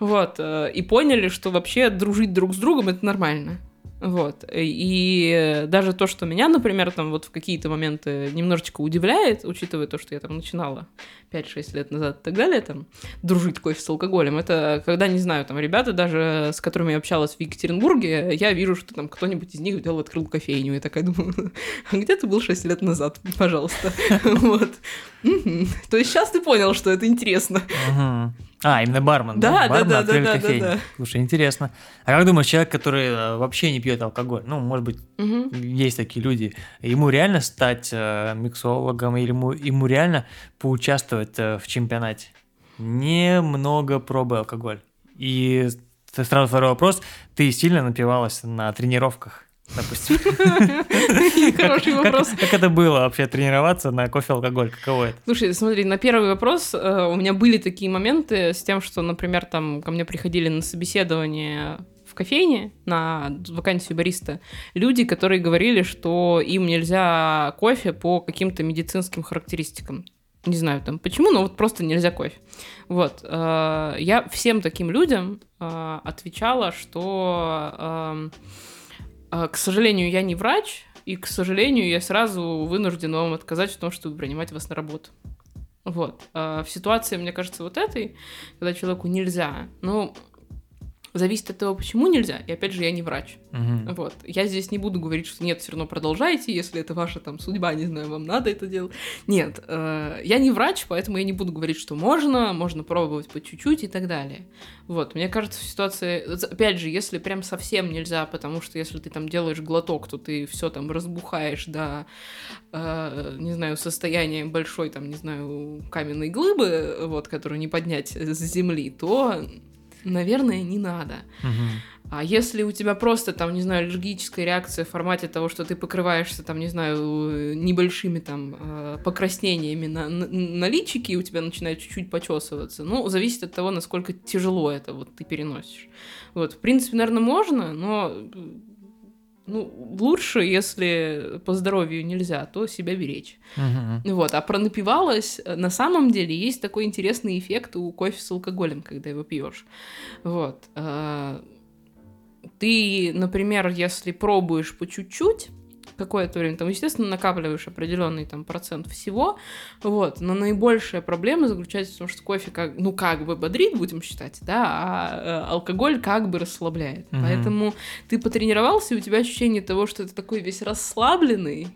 вот, э, и поняли, что вообще дружить друг с другом это нормально. Вот. И даже то, что меня, например, там вот в какие-то моменты немножечко удивляет, учитывая то, что я там начинала 5-6 лет назад и так далее, там, дружить кофе с алкоголем, это когда, не знаю, там, ребята даже, с которыми я общалась в Екатеринбурге, я вижу, что там кто-нибудь из них взял, открыл кофейню, и такая думаю, а где ты был 6 лет назад, пожалуйста? Вот. То есть сейчас ты понял, что это интересно.
А, именно бармен,
да?
Да, бармен
да, да, да, да, да.
Слушай, интересно. А как думаешь, человек, который э, вообще не пьет алкоголь, ну, может быть, угу. есть такие люди, ему реально стать э, миксологом или ему, ему реально поучаствовать э, в чемпионате? Немного пробы алкоголь. И сразу второй вопрос. Ты сильно напивалась на тренировках? Допустим.
Хороший вопрос.
Как, как это было вообще тренироваться на кофе алкоголь? Каково это?
Слушай, смотри, на первый вопрос э, у меня были такие моменты с тем, что, например, там ко мне приходили на собеседование в кофейне на вакансию бариста люди, которые говорили, что им нельзя кофе по каким-то медицинским характеристикам. Не знаю там почему, но вот просто нельзя кофе. Вот. Э, я всем таким людям э, отвечала, что к сожалению, я не врач, и, к сожалению, я сразу вынужден вам отказать в том, чтобы принимать вас на работу. Вот. А в ситуации, мне кажется, вот этой, когда человеку нельзя, ну, Зависит от того, почему нельзя. И опять же, я не врач.
Мгм.
Вот. Я здесь не буду говорить, что нет, все равно продолжайте, если это ваша там судьба, не знаю, вам надо это делать. Нет, э, я не врач, поэтому я не буду говорить, что можно, можно пробовать по чуть-чуть и так далее. Вот, мне кажется, в ситуации, опять же, если прям совсем нельзя, потому что если ты там делаешь глоток, то ты все там разбухаешь до, э, не знаю, состояния большой, там, не знаю, каменной глыбы, вот, которую не поднять с земли, то, наверное, не надо. А если у тебя просто там, не знаю, аллергическая реакция в формате того, что ты покрываешься там, не знаю, небольшими там э, покраснениями на, на, личике, и у тебя начинает чуть-чуть почесываться, ну, зависит от того, насколько тяжело это вот ты переносишь. Вот, в принципе, наверное, можно, но ну, лучше, если по здоровью нельзя, то себя беречь.
Мгм.
Вот, а про напивалось, э, на самом деле есть такой интересный эффект у кофе с алкоголем, когда его пьешь. Вот. э, Ты, например, если пробуешь по чуть-чуть, какое-то время, там, естественно, накапливаешь определенный там процент всего, вот, но наибольшая проблема заключается в том, что кофе как, ну, как бы бодрит, будем считать, да, а э, алкоголь как бы расслабляет.
Мгм.
Поэтому ты потренировался, и у тебя ощущение того, что ты такой весь расслабленный,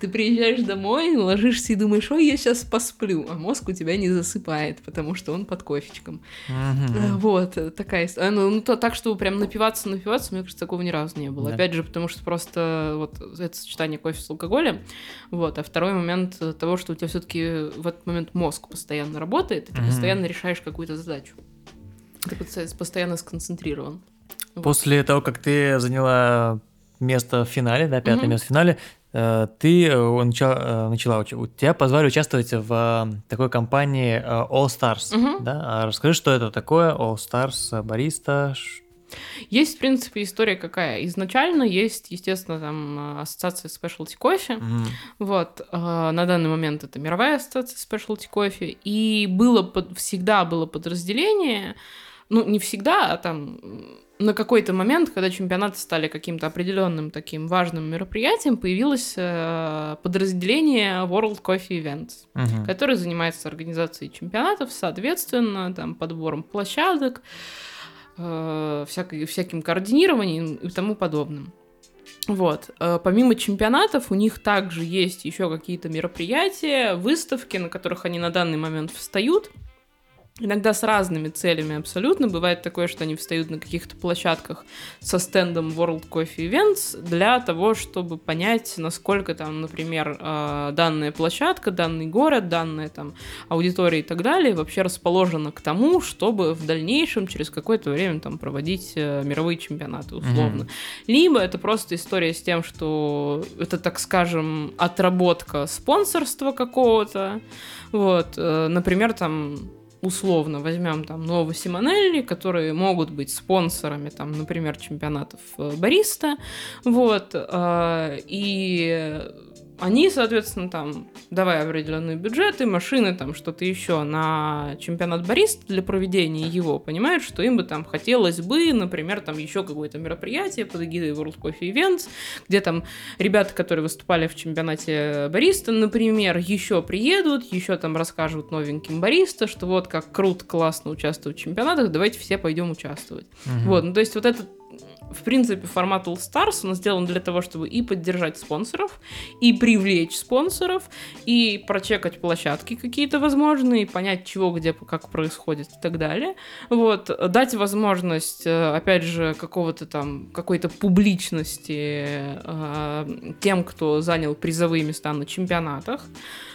ты приезжаешь домой, ложишься и думаешь, ой, я сейчас посплю, а мозг у тебя не засыпает, потому что он под кофечком. Э, Вот, э, такая история. Ну, ну, то, так, чтобы прям напиваться, напиваться, мне кажется, такого ни разу не было.
Да.
Опять же, потому что просто вот это сочетание кофе с алкоголем, вот, а второй момент э, того, что у тебя все-таки в этот момент мозг постоянно работает, и ты
Мгм.
постоянно решаешь какую-то задачу. Ты постоянно- сконцентрирован.
После того, как ты заняла место в финале, да, пятое
Мгм.
место в финале, э, ты э, начала, э, начала у тебя позвали участвовать в э, такой компании э, All Stars,
Мгм.
да? А расскажи, что это такое All Stars, э, бариста?
Есть, в принципе, история какая. Изначально есть, естественно, там э, ассоциация Specialty Coffee,
Мгм.
Вот, э, на данный момент это мировая ассоциация Specialty Coffee, и было под- всегда было подразделение, ну, не всегда, а там на какой-то момент, когда чемпионаты стали каким-то определенным таким важным мероприятием, появилось э, подразделение World Coffee Events,
Мгм.
которое занимается организацией чемпионатов, соответственно, там, подбором площадок, э, всякой- всяким координированием и тому подобным. Вот. Э, Помимо чемпионатов, у них также есть еще какие-то мероприятия, выставки, на которых они на данный момент встают. Иногда с разными целями абсолютно. Бывает такое, что они встают на каких-то площадках со стендом World Coffee Events для того, чтобы понять, насколько там, например, э, данная площадка, данный город, данная там аудитория и так далее вообще расположена к тому, чтобы в дальнейшем через какое-то время там проводить э, мировые чемпионаты условно.
Мгм.
Либо это просто история с тем, что это, так скажем, отработка спонсорства какого-то. Вот, э, например, там условно возьмем там Ново Симонелли, которые могут быть спонсорами, там, например, чемпионатов э, бариста, вот, э, и они, соответственно, там, давая определенные бюджеты, машины, там, что-то еще на чемпионат бариста для проведения его, понимают, что им бы там хотелось бы, например, там еще какое-то мероприятие под эгидой World Coffee Events, где там ребята, которые выступали в чемпионате бариста, например, еще приедут, еще там расскажут новеньким бариста, что вот как круто, классно участвовать в чемпионатах, давайте все пойдем участвовать.
Мгм.
Вот, ну то есть вот этот в принципе, формат All Stars, он сделан для того, чтобы и поддержать спонсоров, и привлечь спонсоров, и прочекать площадки какие-то возможные, понять, чего, где, как происходит и так далее. Вот, дать возможность, э, опять же, какого-то там, какой-то публичности э, тем, кто занял призовые места на чемпионатах.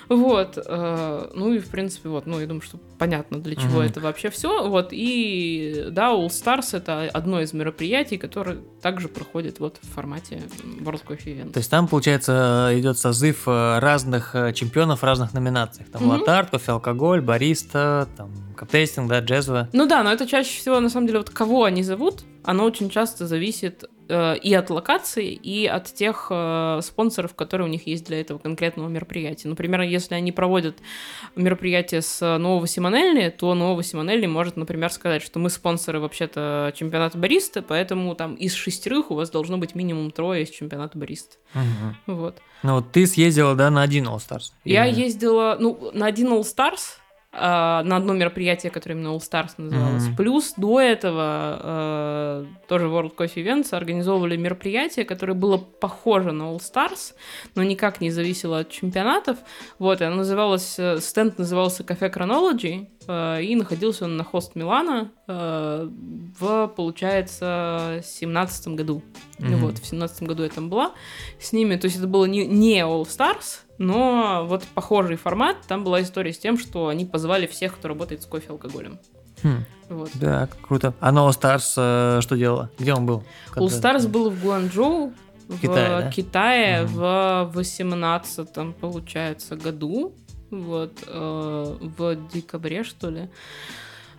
Вот, э, ну и в принципе, вот, ну я думаю, что понятно, для чего это вообще все. Вот, и да, All Stars это одно из мероприятий, которое также проходит вот в формате World Coffee Event.
То есть там, получается, идет созыв э, разных э, чемпионов в разных номинациях. Там латарт, кофе, алкоголь, бариста, там каптейстинг, да, джезве.
Ну да, но это чаще всего, на самом деле, вот кого они зовут, оно очень часто зависит и от локации, и от тех э, спонсоров, которые у них есть для этого конкретного мероприятия. Например, если они проводят мероприятие с Нового Симонелли, то Нового Симонелли может, например, сказать, что мы спонсоры вообще-то чемпионата бариста, поэтому там из шестерых у вас должно быть минимум трое из чемпионата бариста.
Мгм.
Вот.
Ну вот ты съездила, да, на один All Stars?
Я
Или-
ездила, ну, на один All Stars, на одно мероприятие, которое именно All Stars называлось. Mm-hmm. Плюс до этого э, тоже World Coffee Events организовывали мероприятие, которое было похоже на All Stars, но никак не зависело от чемпионатов. Вот, и оно называлось, э, стенд назывался Cafe Chronology, э, и находился он на хост Милана э, в, получается, семнадцатом году. Mm-hmm. Вот, в семнадцатом году я там была с ними, то есть это было не, не All Stars, но вот похожий формат, там была история с тем, что они позвали всех, кто работает с кофе алкоголем.
Хм. Вот. Да, круто. А No Stars э, что делала? Где он был?
All Stars был в Гуанчжоу, в Китае, да? Китае угу. в 18 получается, году. Вот, э, в декабре, что ли.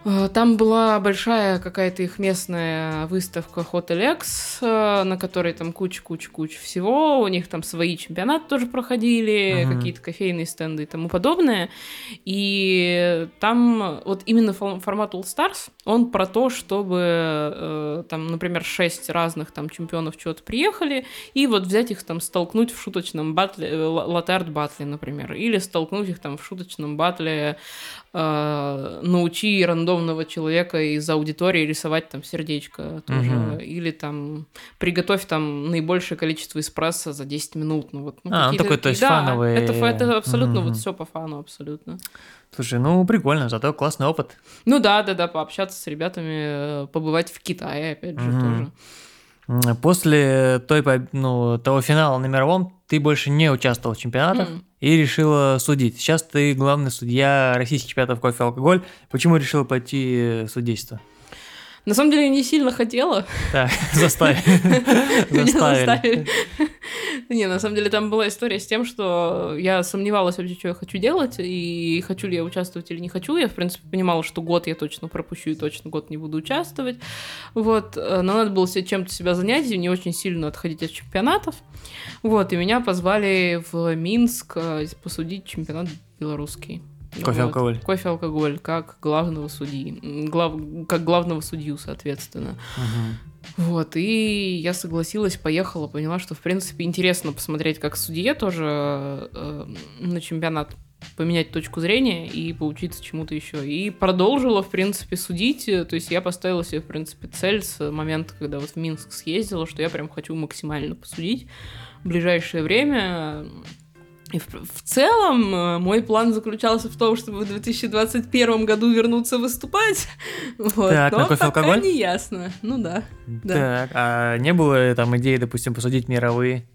Э, там была большая какая-то их местная выставка Hotel X, э, на которой там куча-куча-куча всего. У них там свои чемпионаты тоже проходили, uh-huh. какие-то кофейные стенды и тому подобное. И там вот именно формат All Stars, он про то, чтобы э, там, например, шесть разных там чемпионов чего-то приехали, и вот взять их там столкнуть в шуточном батле, латард батле, например, или столкнуть их там в шуточном батле э, научи рандомного человека из аудитории рисовать там сердечко тоже, угу. или там приготовь там наибольшее количество эспрессо за 10 минут. Ну, вот, ну,
а, ну такой, то есть да, фановый.
Это, это абсолютно угу. вот все по фану, абсолютно.
Слушай, ну прикольно, зато классный опыт.
Ну да, да, да, пообщаться с ребятами, э, побывать в Китае, опять же, угу. тоже.
После той, ну, того финала на мировом ты больше не участвовал в чемпионатах mm. и решила судить. Сейчас ты главный судья российских чемпионатов кофе и алкоголь. Почему решила пойти судейство?
На самом деле, не сильно хотела.
Так, заставили.
Заставили. Не, на самом деле там была история с тем, что я сомневалась вообще, что я хочу делать, и хочу ли я участвовать или не хочу. Я, в принципе, понимала, что год я точно пропущу и точно год не буду участвовать. Вот, но надо было себе чем-то себя занять, и не очень сильно отходить от чемпионатов. Вот, и меня позвали в Минск э, посудить чемпионат белорусский.
Кофе-алкоголь.
Вот. Кофе-алкоголь, как главного судьи. Глав... Как главного судью, соответственно. Угу. Вот, и я согласилась, поехала, поняла, что, в принципе, интересно посмотреть, как судье тоже э, на чемпионат поменять точку зрения и поучиться чему-то еще. И продолжила, в принципе, судить. То есть я поставила себе, в принципе, цель с момента, когда вот в Минск съездила, что я прям хочу максимально посудить в ближайшее время. И в, в целом э, мой план заключался в том, чтобы в 2021 году вернуться выступать. Вот. Так, Но на кофе алкоголь? не ясно. Ну да.
Так, да. а не было там идеи, допустим, посудить мировые?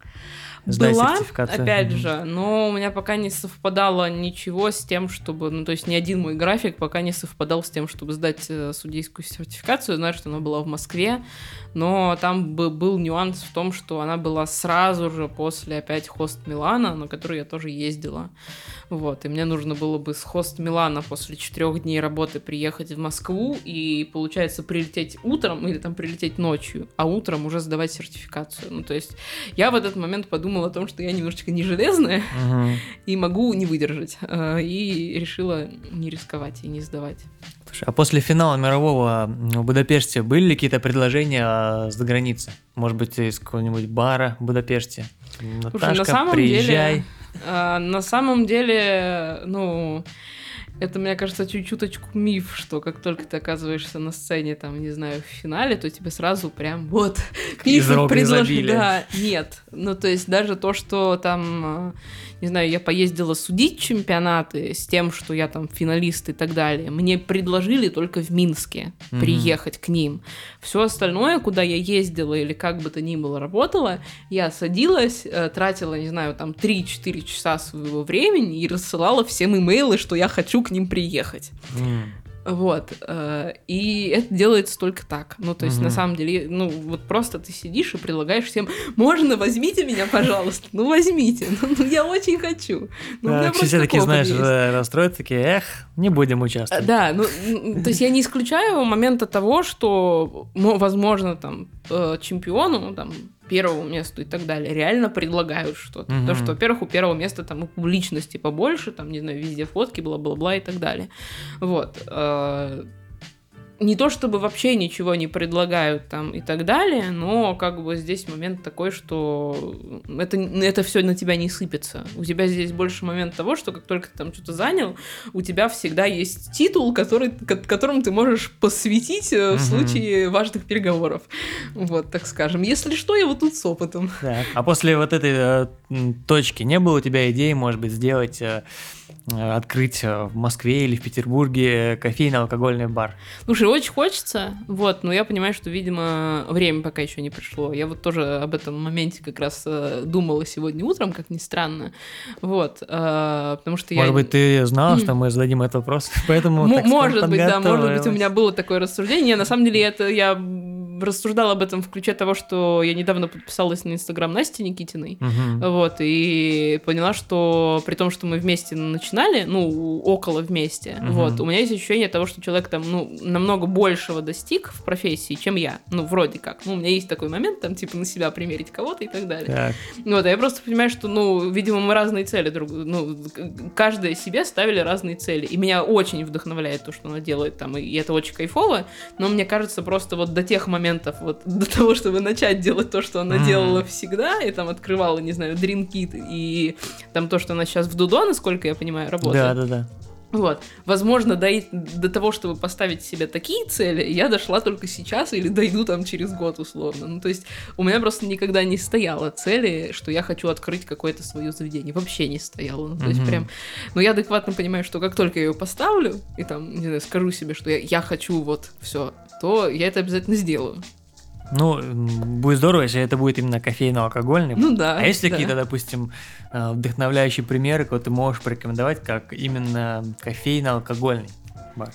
Сдай была, опять угу. же, но у меня пока не совпадало ничего с тем, чтобы, ну, то есть ни один мой график пока не совпадал с тем, чтобы сдать э, судейскую сертификацию. Знаю, что она была в Москве, но там был нюанс в том, что она была сразу же после опять хост Милана, на который я тоже ездила. Вот, и мне нужно было бы с хост Милана после четырех дней работы приехать в Москву и, получается, прилететь утром или там прилететь ночью, а утром уже сдавать сертификацию. Ну, то есть я в этот момент подумала о том, что я немножечко не железная угу. и могу не выдержать. Э, и решила не рисковать и не сдавать.
Слушай, а после финала мирового в Будапеште были ли какие-то предложения за границы? Может быть, из какого-нибудь бара в Будапеште?
Наташка, Слушай, на самом приезжай. Деле, э, на самом деле, ну, это, мне кажется, чуть-чуточку миф, что как только ты оказываешься на сцене, там, не знаю, в финале, то тебе сразу прям вот
пишут, предложили.
Да, нет. Ну, то есть даже то, что там, не знаю, я поездила судить чемпионаты с тем, что я там финалист и так далее, мне предложили только в Минске mm-hmm. приехать к ним. Все остальное, куда я ездила или как бы то ни было работала, я садилась, э, тратила, не знаю, там 3-4 часа своего времени и рассылала всем имейлы, что я хочу к ним приехать. Mm. Вот. Э, и это делается только так. Ну, то есть, угу. на самом деле, ну, вот просто ты сидишь и предлагаешь всем, можно, возьмите меня, пожалуйста. Ну, возьмите. Ну, ну я очень хочу. Ну,
да, все такие, знаешь, есть. расстроятся, такие, эх, не будем участвовать.
Да, ну, то есть я не исключаю момента того, что, возможно, там, э, чемпиону, там, первому месту и так далее, реально предлагают что-то. Угу. То, что, во-первых, у первого места там и публичности побольше, там, не знаю, везде фотки, бла-бла-бла и так далее. Вот. Э, не то чтобы вообще ничего не предлагают там и так далее, но как бы здесь момент такой, что это, это все на тебя не сыпется. У тебя здесь больше момент того, что как только ты там что-то занял, у тебя всегда есть титул, который, которым ты можешь посвятить mm-hmm. в случае важных переговоров. Вот, так скажем. Если что, я вот тут с опытом.
Так. А после вот этой э, точки не было у тебя идеи, может быть, сделать э, Э, открыть э, в Москве или в Петербурге кофейно-алкогольный бар?
Слушай, очень хочется, вот, но я понимаю, что, видимо, время пока еще не пришло. Я вот тоже об этом моменте как раз э, думала сегодня утром, как ни странно, вот, потому что
я... Может быть, ты знала, что мы зададим этот вопрос, поэтому
Может быть, да, может быть, у меня было такое рассуждение. На самом деле, это я рассуждала об этом в ключе того, что я недавно подписалась на Инстаграм Насти Никитиной, угу. вот, и поняла, что при том, что мы вместе начинали, ну, около вместе, угу. вот, у меня есть ощущение того, что человек там, ну, намного большего достиг в профессии, чем я, ну, вроде как, ну, у меня есть такой момент, там, типа, на себя примерить кого-то и так далее. Так. Вот, а я просто понимаю, что, ну, видимо, мы разные цели друг, ну, каждая себе ставили разные цели, и меня очень вдохновляет то, что она делает там, и это очень кайфово, но мне кажется, просто вот до тех моментов, моментов вот до того, чтобы начать делать то, что она mm. делала всегда, и там открывала, не знаю, Dream Kit и там то, что она сейчас в Дудо, насколько я понимаю, работает.
Да, да, да.
Вот. Возможно, до, до того, чтобы поставить себе такие цели, я дошла только сейчас или дойду там через год условно. Ну, то есть у меня просто никогда не стояло цели, что я хочу открыть какое-то свое заведение. Вообще не стояло. Ну, то есть mm-hmm. прям... Но я адекватно понимаю, что как только я ее поставлю, и там, не знаю, скажу себе, что я, я хочу вот все, то я это обязательно сделаю.
Ну, будет здорово, если это будет именно кофейно-алкогольный.
Ну да.
А если
да.
какие-то, допустим, э, вдохновляющие примеры, которые ты можешь порекомендовать, как именно кофейно-алкогольный бар?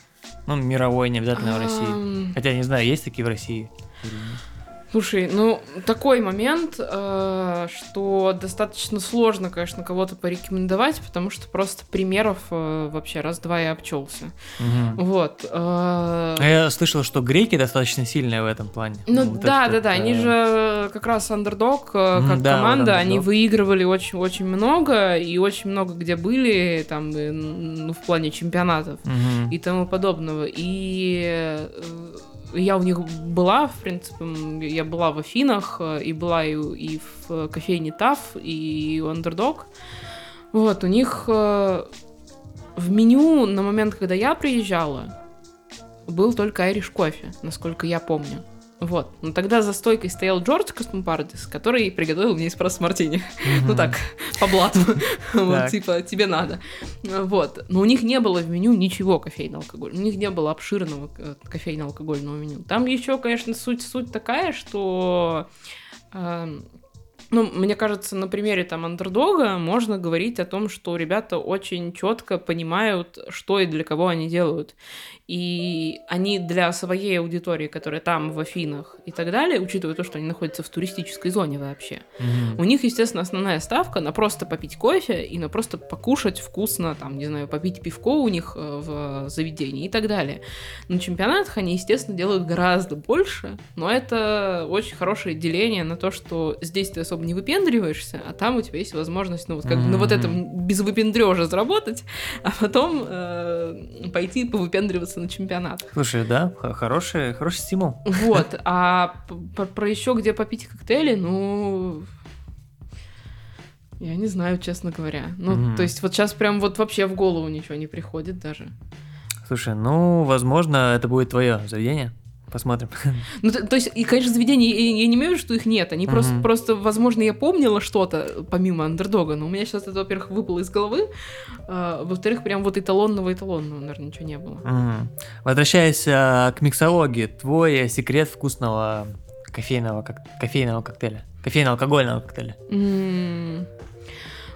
Ну, мировой, не обязательно в России. Хотя, не знаю, есть такие в России или нет?
Слушай, ну такой момент, э, что достаточно сложно, конечно, кого-то порекомендовать, потому что просто примеров э, вообще раз-два и обчелся. Угу. Вот. Э...
Я слышал, что греки достаточно сильные в этом плане.
Ну, ну да, это, да, да, они же как раз андердог, э, как да, команда, вот они выигрывали очень-очень много и очень много где были там ну, в плане чемпионатов угу. и тому подобного. И э, я у них была, в принципе, я была в Афинах, э, и была и, и в кофейне ТАФ, и у Underdog. Вот, у них э, в меню на момент, когда я приезжала, был только айриш кофе, насколько я помню. Вот. Но тогда за стойкой стоял Джордж Костумпардис, который приготовил мне эспрессо мартини. Ну так, по блату. Вот, типа, тебе надо. Вот. Но у них не было в меню ничего кофейно-алкогольного. У них не было обширного э, кофейно-алкогольного меню. Там еще, конечно, суть, суть такая, что эм, ну, мне кажется, на примере там андердога можно говорить о том, что ребята очень четко понимают, что и для кого они делают. И они для своей аудитории, которая там, в Афинах и так далее, учитывая то, что они находятся в туристической зоне вообще, mm-hmm. у них, естественно, основная ставка на просто попить кофе и на просто покушать вкусно, там, не знаю, попить пивко у них э, в заведении и так далее. На чемпионатах они, естественно, делают гораздо больше, но это очень хорошее деление на то, что здесь ты особо не выпендриваешься, а там у тебя есть возможность, ну, вот как mm-hmm. на вот этом без выпендрежа заработать, а потом э, пойти повыпендриваться на чемпионат.
Слушай, да, хороший, хороший стимул.
Вот, а про, про еще где попить коктейли, ну, я не знаю, честно говоря. Ну, mm то есть вот сейчас прям вот вообще в голову ничего не приходит даже.
Слушай, ну, возможно, это будет твое заведение. Посмотрим.
Ну, то, то есть, и, конечно, заведений, я, я не имею в виду, что их нет. Они mm-hmm. просто, просто, возможно, я помнила что-то помимо андердога, но у меня сейчас это, во-первых, выпало из головы, а, во-вторых, прям вот эталонного эталонного, наверное, ничего не было.
Mm-hmm. Возвращаясь а, к миксологии, твой секрет вкусного кофейного, как, кофейного коктейля, кофейно-алкогольного коктейля.
Mm-hmm.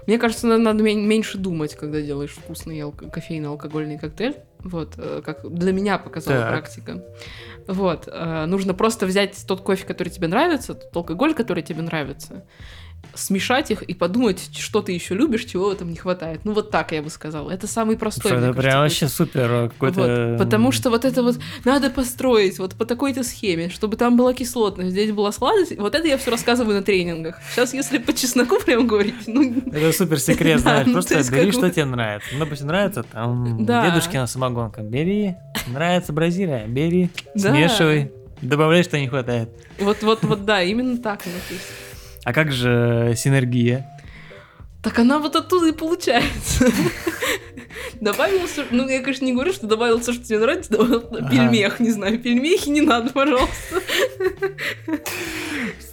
Мне кажется, надо, надо меньше думать, когда делаешь вкусный кофейно-алкогольный коктейль. Вот, э, как для меня показала так. практика. Вот, э, нужно просто взять тот кофе, который тебе нравится, тот алкоголь, который тебе нравится, смешать их и подумать, что ты еще любишь, чего этом не хватает. Ну, вот так я бы сказала. Это самый простой.
Это прям вообще супер э, какой-то...
Вот, потому что вот это вот надо построить вот по такой-то схеме, чтобы там была кислотность, здесь была сладость. Вот это я все рассказываю на тренингах. Сейчас, если по чесноку прям говорить, ну,
Это супер секрет, знаешь,
ну,
просто бери, что тебе нравится. Ну, допустим, нравится там
Да.
дедушкина самогонка, бери. Нравится Бразилия, бери, смешивай, добавляй, что не хватает.
вот, вот, вот, да, именно так. есть.
А как же синергия?
Так она вот оттуда и получается. Добавил все, ну я, конечно, не говорю, что добавил все, что тебе нравится, добавил
Ага.
пельмех, не знаю, пельмехи не надо, пожалуйста.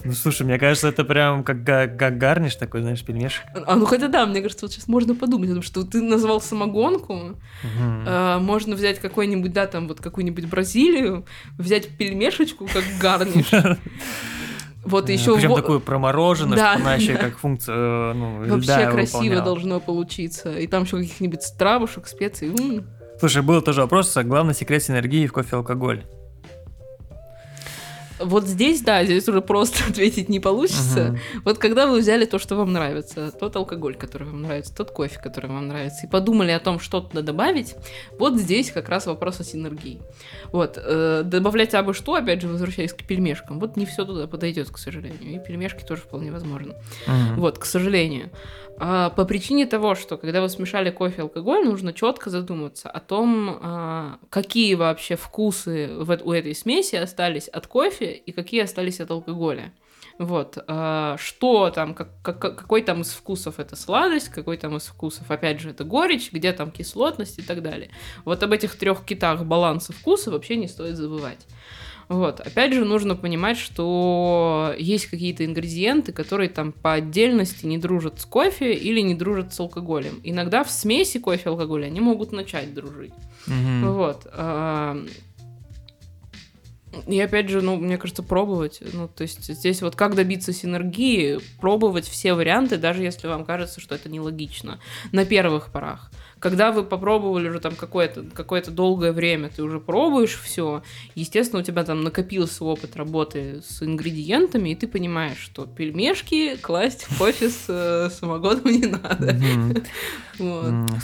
Ну, слушай, мне кажется, это прям как, как гарниш такой, знаешь, пельмешек.
А ну хотя да, мне кажется, вот сейчас можно подумать, потому что ты назвал самогонку,
Мгм.
А, можно взять какой-нибудь, да, там вот какую-нибудь Бразилию, взять пельмешечку как гарниш. Вот
Э,
еще
Причем такую промороженную,
Да,
она еще
да.
как функция, э, ну,
вообще
льда
красиво
выполняла.
должно получиться. И там еще каких-нибудь травушек, специй. М.
Слушай, был тоже вопрос, главный секрет синергии в кофе и алкоголь.
Вот здесь, да, здесь уже просто ответить не получится.
Мгм.
Вот когда вы взяли то, что вам нравится, тот алкоголь, который вам нравится, тот кофе, который вам нравится, и подумали о том, что туда добавить, вот здесь как раз вопрос о синергии. Вот, э, добавлять абы что, опять же, возвращаясь к пельмешкам, вот не все туда подойдет, к сожалению, и пельмешки тоже вполне возможно.
Мгм.
Вот, к сожалению. А, по причине того, что когда вы смешали кофе и алкоголь, нужно четко задуматься о том, а, какие вообще вкусы у этой смеси остались от кофе и какие остались от алкоголя. Вот, а, что там, как, как- какой там из вкусов это сладость, какой там из вкусов, опять же, это горечь, где там кислотность и так далее. Вот об этих трех китах баланса вкуса вообще не стоит забывать. Вот. Опять же, нужно понимать, что есть какие-то ингредиенты, которые там по отдельности не дружат с кофе или не дружат с алкоголем. Иногда в смеси кофе и алкоголя они могут начать дружить.
Мгм.
Вот. а, И опять же, ну, мне кажется, пробовать. Ну, то есть здесь вот как добиться синергии, пробовать все варианты, даже если вам кажется, что это нелогично. На первых порах. Когда вы попробовали уже там какое-то какое долгое время, ты уже пробуешь все, естественно, у тебя там накопился опыт работы с ингредиентами, и ты понимаешь, что пельмешки класть в кофе с э, самогоном не надо.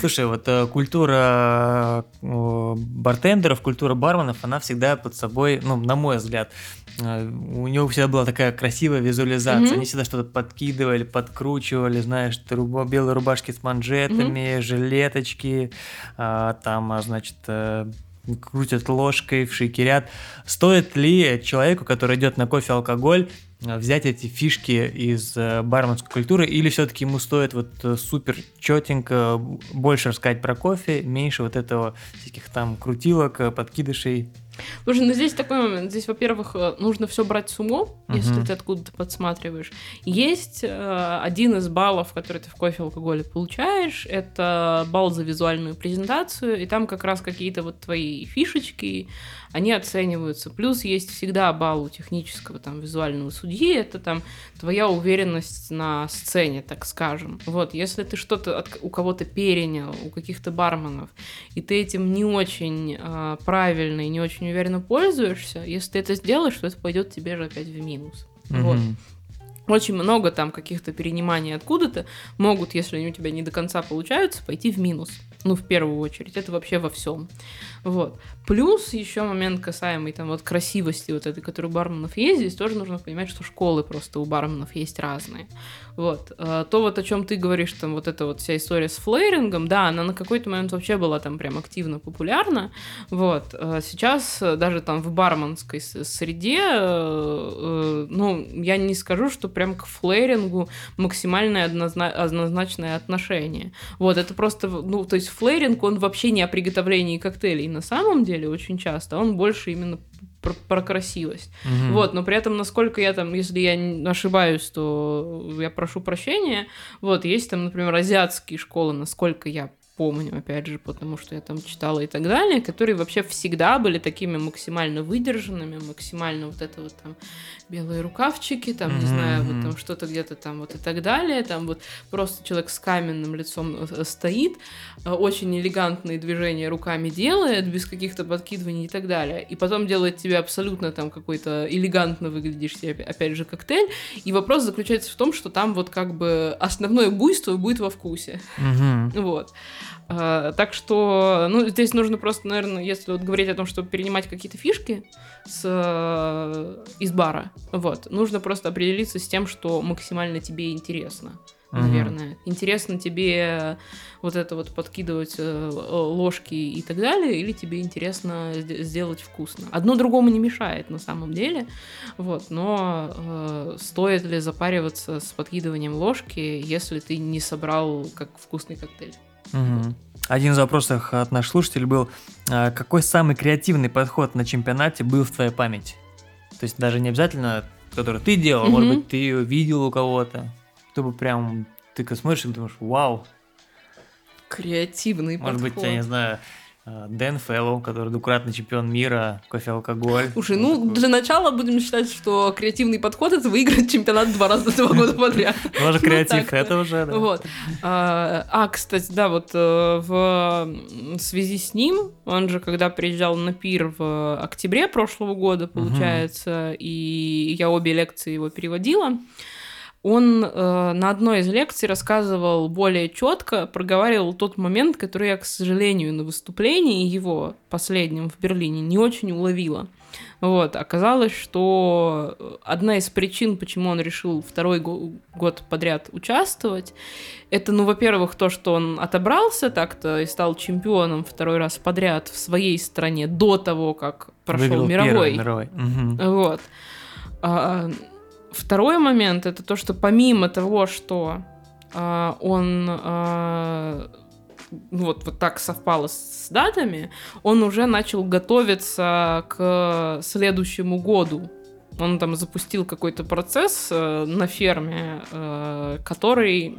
Слушай, вот э, культура э, бартендеров, культура барменов, она всегда под собой, ну, на мой взгляд, у него всегда была такая красивая визуализация.
Мгм.
Они всегда что-то подкидывали, подкручивали, знаешь, труба- белые рубашки с манжетами, жилеточки, а, там, а, значит, э, крутят ложкой, в шейкерят. Стоит ли человеку, который идет на кофе, алкоголь, э, взять эти фишки из э, барменской культуры, или все-таки ему стоит вот супер четенько больше рассказать про кофе, меньше вот этого всяких там крутилок, подкидышей.
Слушай, ну здесь такой момент. Здесь, во-первых, э, нужно все брать с умом, если
Мгм.
ты откуда-то подсматриваешь. Есть э, один из баллов, который ты в кофе алкоголе получаешь, это балл за визуальную презентацию, и там как раз какие-то вот твои фишечки, они оцениваются. Плюс есть всегда балл у технического там визуального судьи, это там твоя уверенность на сцене, так скажем. Вот, если ты что-то от- у кого-то перенял, у каких-то барменов, и ты этим не очень а, правильно и не очень уверенно пользуешься, если ты это сделаешь, то это пойдет тебе же опять в минус. Вот.
Мгм.
Очень много там каких-то перениманий откуда-то могут, если они у тебя не до конца получаются, пойти в минус. Ну, в первую очередь. Это вообще во всем. Вот. Плюс еще момент касаемый там вот красивости вот этой, которая у барменов есть, здесь тоже нужно понимать, что школы просто у барменов есть разные. Вот. А, То вот о чем ты говоришь, там вот эта вот вся история с флейрингом, да, она на какой-то момент вообще была там прям активно популярна. Вот. А Сейчас даже там в барменской среде, э, э, ну, я не скажу, что прям к флейрингу максимальное однозна- однозначное отношение. Вот, это просто, ну, то есть флейринг, он вообще не о приготовлении коктейлей на самом деле очень часто, он больше именно про, про красивость.
Мгм.
Вот, но при этом, насколько я там, если я не ошибаюсь, то я прошу прощения. Вот, есть там, например, азиатские школы, насколько я помню, опять же, потому что я там читала и так далее, которые вообще всегда были такими максимально выдержанными, максимально вот это вот там белые рукавчики, там, mm-hmm. не знаю, вот там что-то где-то там вот и так далее, там вот просто человек с каменным лицом э, стоит, э, очень элегантные движения руками делает, без каких-то подкидываний и так далее, и потом делает тебе абсолютно там какой-то элегантно выглядишь себе, опять же, коктейль, и вопрос заключается в том, что там вот как бы основное буйство будет во вкусе.
Мгм.
Вот. А, так что, ну, здесь нужно просто, наверное, если вот говорить о том, чтобы перенимать какие-то фишки с, э, из бара, вот, нужно просто определиться с тем, что максимально тебе интересно, наверное. Интересно тебе вот это вот подкидывать э, ложки и так далее, или тебе интересно сде- сделать вкусно. Одно другому не мешает на самом деле, вот, но э, стоит ли запариваться с подкидыванием ложки, если ты не собрал как вкусный коктейль?
Один из вопросов от наших слушателей был, а, какой самый креативный подход на чемпионате был в твоей памяти? То есть даже не обязательно, который ты делал, может
Мгм.
быть, ты ее видел у кого-то, чтобы прям ты смотришь и думаешь, вау,
Креативный
может быть,
подход.
я не знаю, Дэн Фэллоу, который двукратный чемпион мира, кофе-алкоголь.
Слушай, ну,
такой,
для начала будем считать, что креативный подход это выиграть чемпионат два раза два года подряд.
Уже
ну,
креатив, это уже, да.
Вот. А, а, кстати, да, вот э, в связи с ним, он же, когда приезжал на пир в октябре прошлого года, получается, и я обе лекции его переводила, он э, на одной из лекций рассказывал более четко, проговаривал тот момент, который я, к сожалению, на выступлении его последнем в Берлине не очень уловила. Вот, оказалось, что одна из причин, почему он решил второй го- год подряд участвовать, это, ну, во-первых, то, что он отобрался так-то и стал чемпионом второй раз подряд в своей стране до того, как прошел
Выиграл
мировой.
мировой. Мгм.
Вот. А, второй момент это то, что помимо того, что а, он а, вот, вот так совпало с датами, он уже начал готовиться к следующему году. Он там запустил какой-то процесс э, на ферме, э, который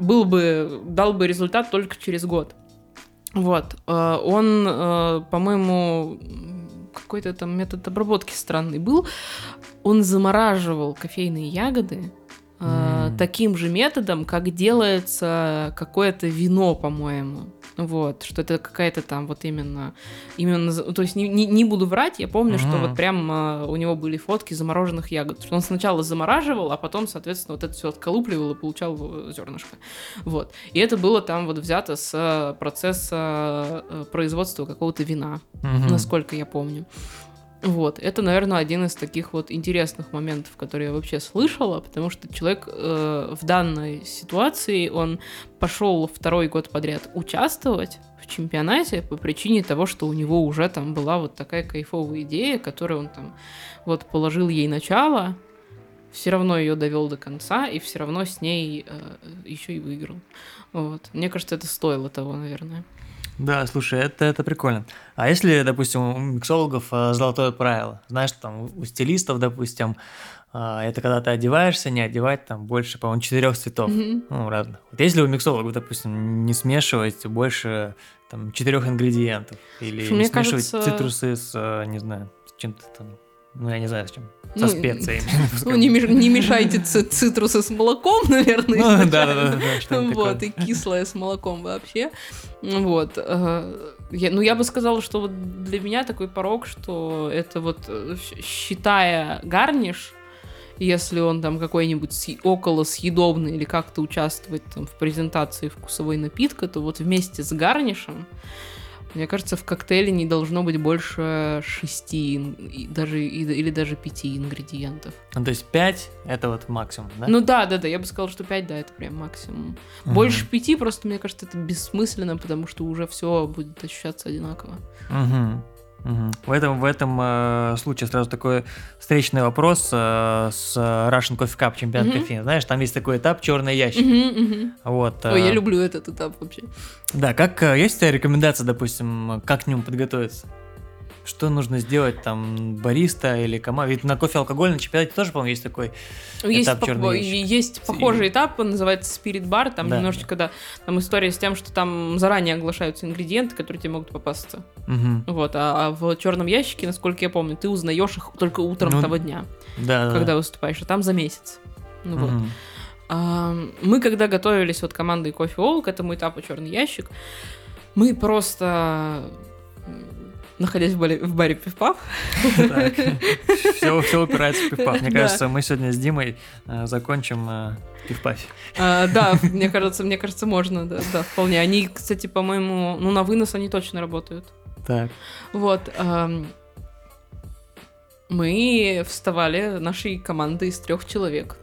был бы, дал бы результат только через год. Вот. Э, Он, э, по-моему, какой-то там метод обработки странный был. Он замораживал кофейные ягоды э, таким же методом, как делается какое-то вино, по-моему. Вот, что это какая-то там вот именно, именно, то есть не, не, не буду врать, я помню, что вот прям э, у него были фотки замороженных ягод, что он сначала замораживал, а потом, соответственно, вот это все отколупливал и получал э, зернышко. Вот. И это было там вот взято с процесса э, производства какого-то вина, насколько я помню. Вот, это, наверное, один из таких вот интересных моментов, которые я вообще слышала, потому что человек э, в данной ситуации, он пошел второй год подряд участвовать в чемпионате по причине того, что у него уже там была вот такая кайфовая идея, которую он там вот положил ей начало, все равно ее довел до конца и все равно с ней еще и выиграл. Вот. Мне кажется, это стоило того, наверное.
Да, слушай, это, это прикольно. А если, допустим, у миксологов а, золотое правило, знаешь, там у стилистов, допустим, а, это когда ты одеваешься, не одевать там больше, по-моему, четырех цветов,
Мгм.
ну, разных. Вот если у миксологов, допустим, не смешивать больше там четырех ингредиентов, или
Слушай,
не
мне
смешивать
кажется-
цитрусы с, а, не знаю, с чем-то там, ну, я не знаю, с чем, со
Ну,
специями.
Ну, не, меш- не мешайте ци- цитрусы с молоком, наверное.
Ну,
изначально.
да-да-да, что-нибудь
Вот,
такое.
и кислое с молоком вообще. Вот. э, я- ну, я бы сказала, что вот для меня такой порог, что это вот, э, считая гарниш, если он там какой-нибудь съ- около съедобный или как-то участвует там, в презентации вкусовой напитка, то вот вместе с гарнишем, мне кажется, в коктейле не должно быть больше шести, и даже, и- или даже пяти ингредиентов.
Ну, то есть 5 это вот максимум, да?
Ну да, да, да, я бы сказала, что 5, да, это прям максимум.
Мгм.
Больше пяти просто, мне кажется, это бессмысленно, потому что уже все будет ощущаться одинаково.
Мгм. Мгм. В этом, в этом э, случае сразу такой встречный вопрос э, с Russian Coffee Cup, чемпионат
Мгм.
кофеина. Знаешь, там есть такой этап черный ящик.
Мгм, мгм.
Вот.
Ой,
э,
я люблю этот этап вообще.
Да, как э, есть у тебя рекомендация, допустим, как к нему подготовиться? Что нужно сделать там бариста или команда? Ведь на кофе алкоголь на чемпионате тоже, по-моему, есть такой
есть,
этап
по-
черный
есть похожий этап, он называется Spirit Bar, там
Да.
немножечко, да, там история с тем, что там заранее оглашаются ингредиенты, которые тебе могут попасться.
Мгм.
Вот, а, а в черном ящике, насколько я помню, ты узнаешь их только утром
Ну,
того дня,
Да, да,
когда
да.
выступаешь, а там за месяц. Ну вот.
Мгм.
А, мы, когда готовились вот командой Кофе Ол к этому этапу черный ящик, мы просто находясь в баре, в баре Пивпав,
Все, все упирается в пивпаф. Мне кажется, мы сегодня с Димой э, закончим э, пивпафе.
а, да, мне кажется, мне кажется, можно, да, да, вполне. Они, кстати, по-моему, ну на вынос они точно работают.
Так.
Вот. ам, мы вставали нашей командой из трех человек.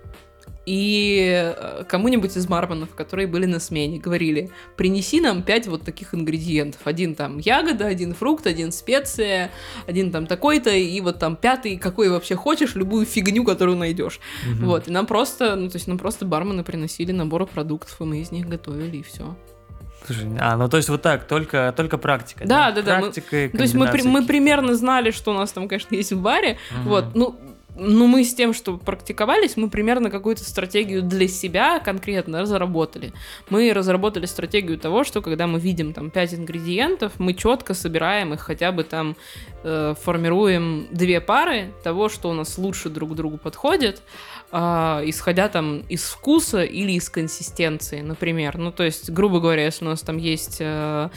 И э, кому-нибудь из барменов, которые были на смене, говорили, принеси нам пять вот таких ингредиентов. Один там ягода, один фрукт, один специя, один там такой-то, и вот там пятый, какой вообще хочешь, любую фигню, которую найдешь.
Мгм.
Вот, и нам просто, ну, то есть нам просто бармены приносили наборы продуктов, и мы из них готовили, и все.
Слушай, а, ну то есть вот так, только, только практика.
Да, да, да, мы-
Практика и
То есть мы, при- мы примерно знали, что у нас там, конечно, есть в баре,
Мгм.
Вот, ну, ну, мы с тем, что практиковались, мы примерно какую-то стратегию для себя конкретно разработали. Мы разработали стратегию того, что когда мы видим там 5 ингредиентов, мы четко собираем их, хотя бы там э, формируем две пары того, что у нас лучше друг к другу подходит, а, исходя там из вкуса или из консистенции, например. Ну, то есть, грубо говоря, если у нас там есть... э,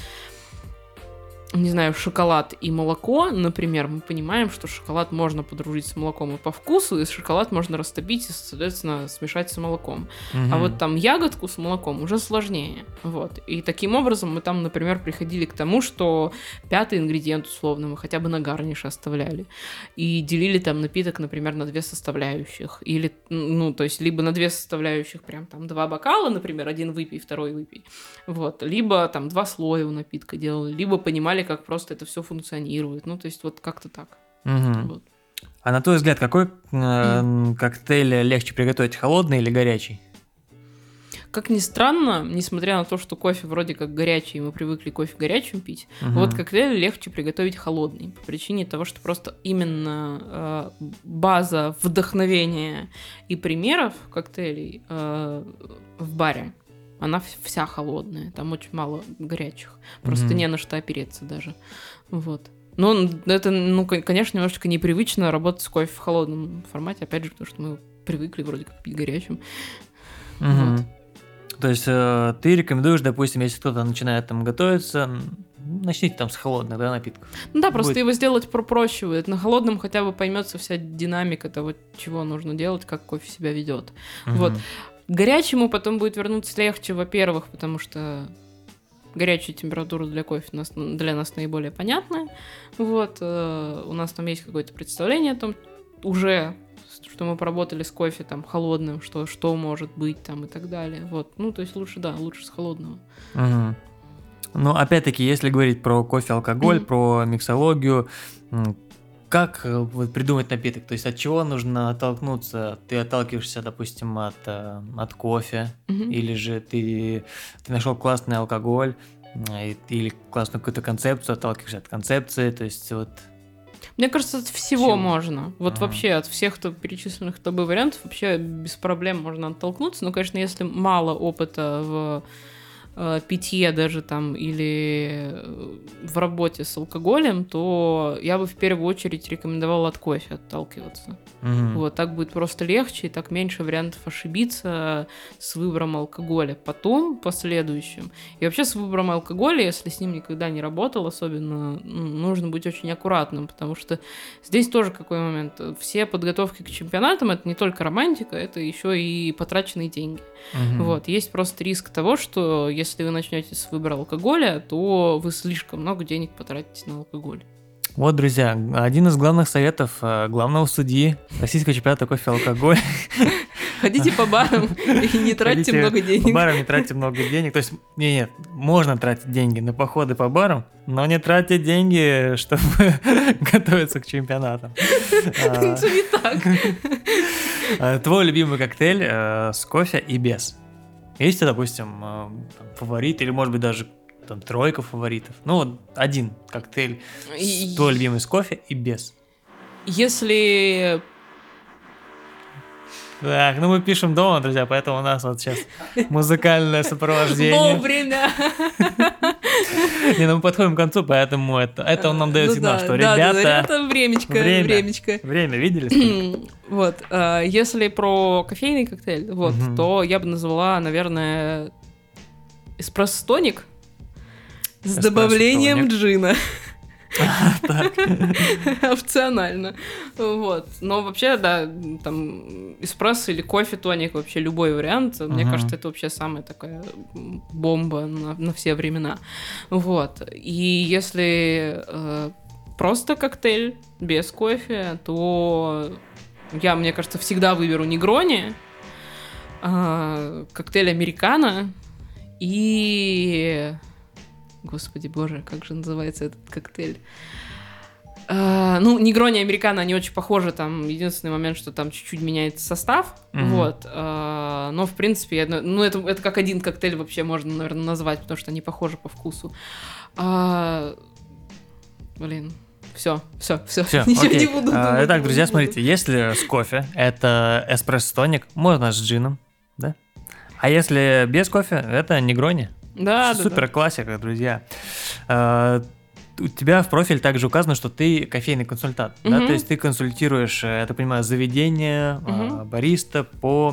не знаю, шоколад и молоко, например, мы понимаем, что шоколад можно подружить с молоком и по вкусу, и шоколад можно растопить и, соответственно, смешать с молоком. А
Мгм.
вот там ягодку с молоком уже сложнее. Вот. И таким образом мы там, например, приходили к тому, что пятый ингредиент, условно, мы хотя бы на гарниш оставляли. И делили там напиток, например, на две составляющих. Или, ну, то есть, либо на две составляющих прям там два бокала, например, один выпей, второй выпей. Вот. Либо там два слоя у напитка делали, либо понимали, как просто это все функционирует. Ну, то есть, вот как-то так.
Мгм.
Вот.
А на твой взгляд, какой э, коктейль легче приготовить, холодный или горячий?
Как ни странно, несмотря на то, что кофе вроде как горячий, мы привыкли кофе горячим пить,
Мгм.
вот коктейль легче приготовить холодный, по причине того, что просто именно э, база вдохновения и примеров коктейлей э, в баре, она вся холодная, там очень мало горячих, просто
Мгм.
не на что опереться даже, вот. Но это, ну, кон- конечно, немножечко непривычно работать с кофе в холодном формате, опять же, потому что мы привыкли вроде как пить горячим.
Мгм.
Вот.
То есть э, ты рекомендуешь, допустим, если кто-то начинает там готовиться, начните там с холодных да, напитков.
Ну да, просто
Будет.
его сделать про- проще будет. На холодном хотя бы поймется вся динамика того, чего нужно делать, как кофе себя ведет. Вот. К горячему потом будет вернуться легче, во-первых, потому что горячая температура для кофе нас, для нас наиболее понятная. Вот, э, у нас там есть какое-то представление о том, уже что мы поработали с кофе там холодным, что, что может быть там и так далее. Вот, ну то есть лучше, да, лучше с холодного.
Мгм. Ну, опять-таки, если говорить про кофе, алкоголь,
Мгм.
про миксологию, как э, вот придумать напиток? То есть от чего нужно оттолкнуться? Ты отталкиваешься, допустим, от, э, от кофе,
Мгм.
или же ты, ты нашел классный алкоголь, и- или классную какую-то концепцию, отталкиваешься от концепции, то есть вот...
Мне кажется, от всего
Всего.
можно. Вот
Ага.
вообще от всех кто перечисленных тобой вариантов вообще без проблем можно оттолкнуться. Но, конечно, если мало опыта в э, питье даже там или э, в работе с алкоголем, то я бы в первую очередь рекомендовала от кофе отталкиваться.
мгм.
Вот, так будет просто легче, и так меньше вариантов ошибиться с выбором алкоголя. Потом, последующим. И вообще с выбором алкоголя, если с ним никогда не работал, особенно, ну, нужно быть очень аккуратным, потому что здесь тоже какой момент. Все подготовки к чемпионатам это не только романтика, это еще и потраченные деньги.
Мгм.
Вот, есть просто риск того, что если вы начнете с выбора алкоголя, то вы слишком много денег потратите на алкоголь.
Вот, друзья, один из главных советов э, главного судьи российского чемпионата кофе алкоголь.
Ходите по барам и не тратьте
Ходите
много
По
денег.
барам не тратьте много денег. То есть, не, нет, можно тратить деньги на походы по барам, но не тратьте деньги, чтобы готовиться к чемпионатам. А,
Это не так.
а, Твой любимый коктейль э, с кофе и без. Есть, допустим, э, фаворит или, может быть, даже там тройка фаворитов. Ну, вот один коктейль с твой любимый с кофе и без.
Если
Так, ну мы пишем дома, друзья, поэтому у нас вот сейчас музыкальное сопровождение.
вовремя.
Не, ну мы подходим к концу, поэтому это, это он нам дает
Ну
сигнал,
да,
что
да, да,
ребята,
ребята, времечко,
время.
времечко.
время видели? сколько?
Вот, а, если про кофейный коктейль, вот, то я бы назвала, наверное, эспрессо-тоник с
Эспрессо-тоник.
добавлением джина. Опционально. Вот. Но вообще, да, там эспрессо или кофе-тоник, вообще любой вариант, мне кажется, это вообще самая такая бомба на, все времена. Вот. И если э, просто коктейль без кофе, то я, мне кажется, всегда выберу негрони, а, коктейль американо и... Господи боже, как же называется этот коктейль? А, ну, негрони и американо, они очень похожи, там единственный момент, что там чуть-чуть меняется состав,
Мгм.
вот, а, но, в принципе, я- ну, это, это как один коктейль вообще можно, наверное, назвать, потому что они похожи по вкусу. А, блин, все, все, все,
Все,
ничего
окей.
не буду думать,
Итак, друзья, смотрите, если с кофе, это эспрессо-тоник, можно с джином, да? А если без кофе, это негрони.
Да, да,
Супер классика, друзья. А, У тебя в профиль также указано, что ты кофейный консультант, да?
Мгм.
То есть ты консультируешь, э, я так понимаю, заведение,
Мгм.
бариста по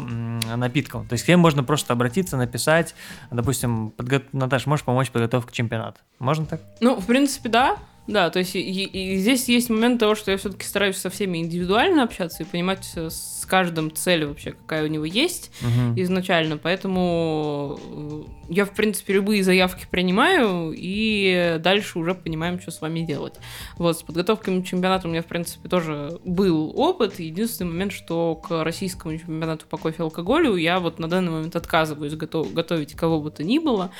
напиткам. То есть к тебе можно просто обратиться, написать, допустим, подго... Наташа, можешь помочь подготовке к чемпионату? Можно так?
Ну, в принципе, да. Да, то есть и, и- здесь есть момент того, что я все-таки стараюсь со всеми индивидуально общаться и понимать э, с каждым цель вообще, какая у него есть
Мгм.
изначально. Поэтому э, я, в принципе, любые заявки принимаю, и дальше уже понимаем, что с вами делать. Вот, с подготовкой к чемпионату у меня, в принципе, тоже был опыт. Единственный момент, что к российскому чемпионату по кофе и алкоголю я вот на данный момент отказываюсь готов- готовить кого бы то ни было,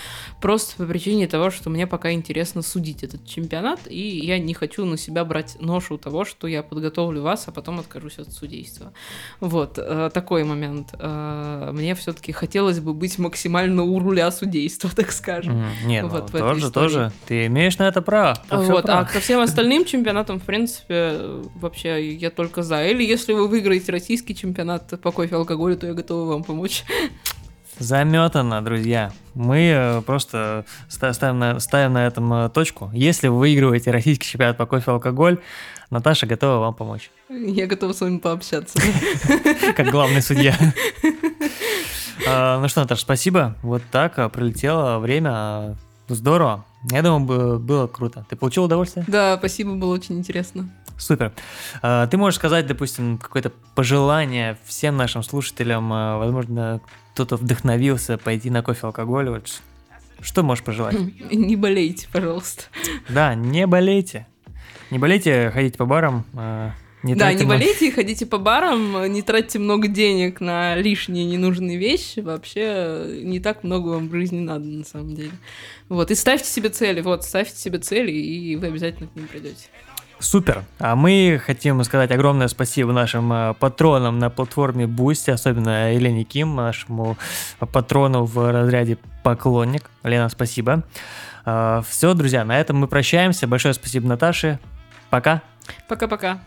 просто по причине того, что мне пока интересно судить этот чемпионат, и я не хочу на себя брать ношу того, что я подготовлю вас, а потом откажусь от судейства. Вот, э, такой момент. Э, Мне все-таки хотелось бы быть максимально у руля судейства, так скажем.
Мгм. Не, ну,
Вот в этой
тоже,
истории.
тоже. Ты имеешь на это право.
Вот, а ко всем остальным чемпионатам, в принципе, вообще я только за. Или если вы выиграете российский чемпионат по кофе и алкоголю, то я готова вам помочь.
Заметано, друзья. Мы э, просто ста- ставим на, ставим на этом э, точку. Если вы выигрываете российский чемпионат по кофе и алкоголь, Наташа готова вам помочь.
Я готова с вами пообщаться.
Как главный судья. А, Ну что, Наташа, спасибо. Вот так а, пролетело время. Здорово. Я думаю, бы- было круто. Ты получил удовольствие?
Да, спасибо, было очень интересно.
Супер. А, Ты можешь сказать, допустим, какое-то пожелание всем нашим слушателям, возможно, кто-то вдохновился пойти на кофе алкоголь. Вот что можешь пожелать?
Не болейте, пожалуйста.
Да, не болейте. Не болейте, ходите по барам. а, Не
да, не
много-
болейте, ходите по барам, не тратьте много денег на лишние ненужные вещи. Вообще не так много вам в жизни надо, на самом деле. Вот, и ставьте себе цели. Вот, ставьте себе цели, и вы обязательно к ним придете.
Супер. А мы хотим сказать огромное спасибо нашим э, патронам на платформе Boosty, особенно Елене Ким, нашему патрону в разряде поклонник. Лена, спасибо. Все, друзья, на этом мы прощаемся. Большое спасибо Наташе. Пока.
Пока-пока.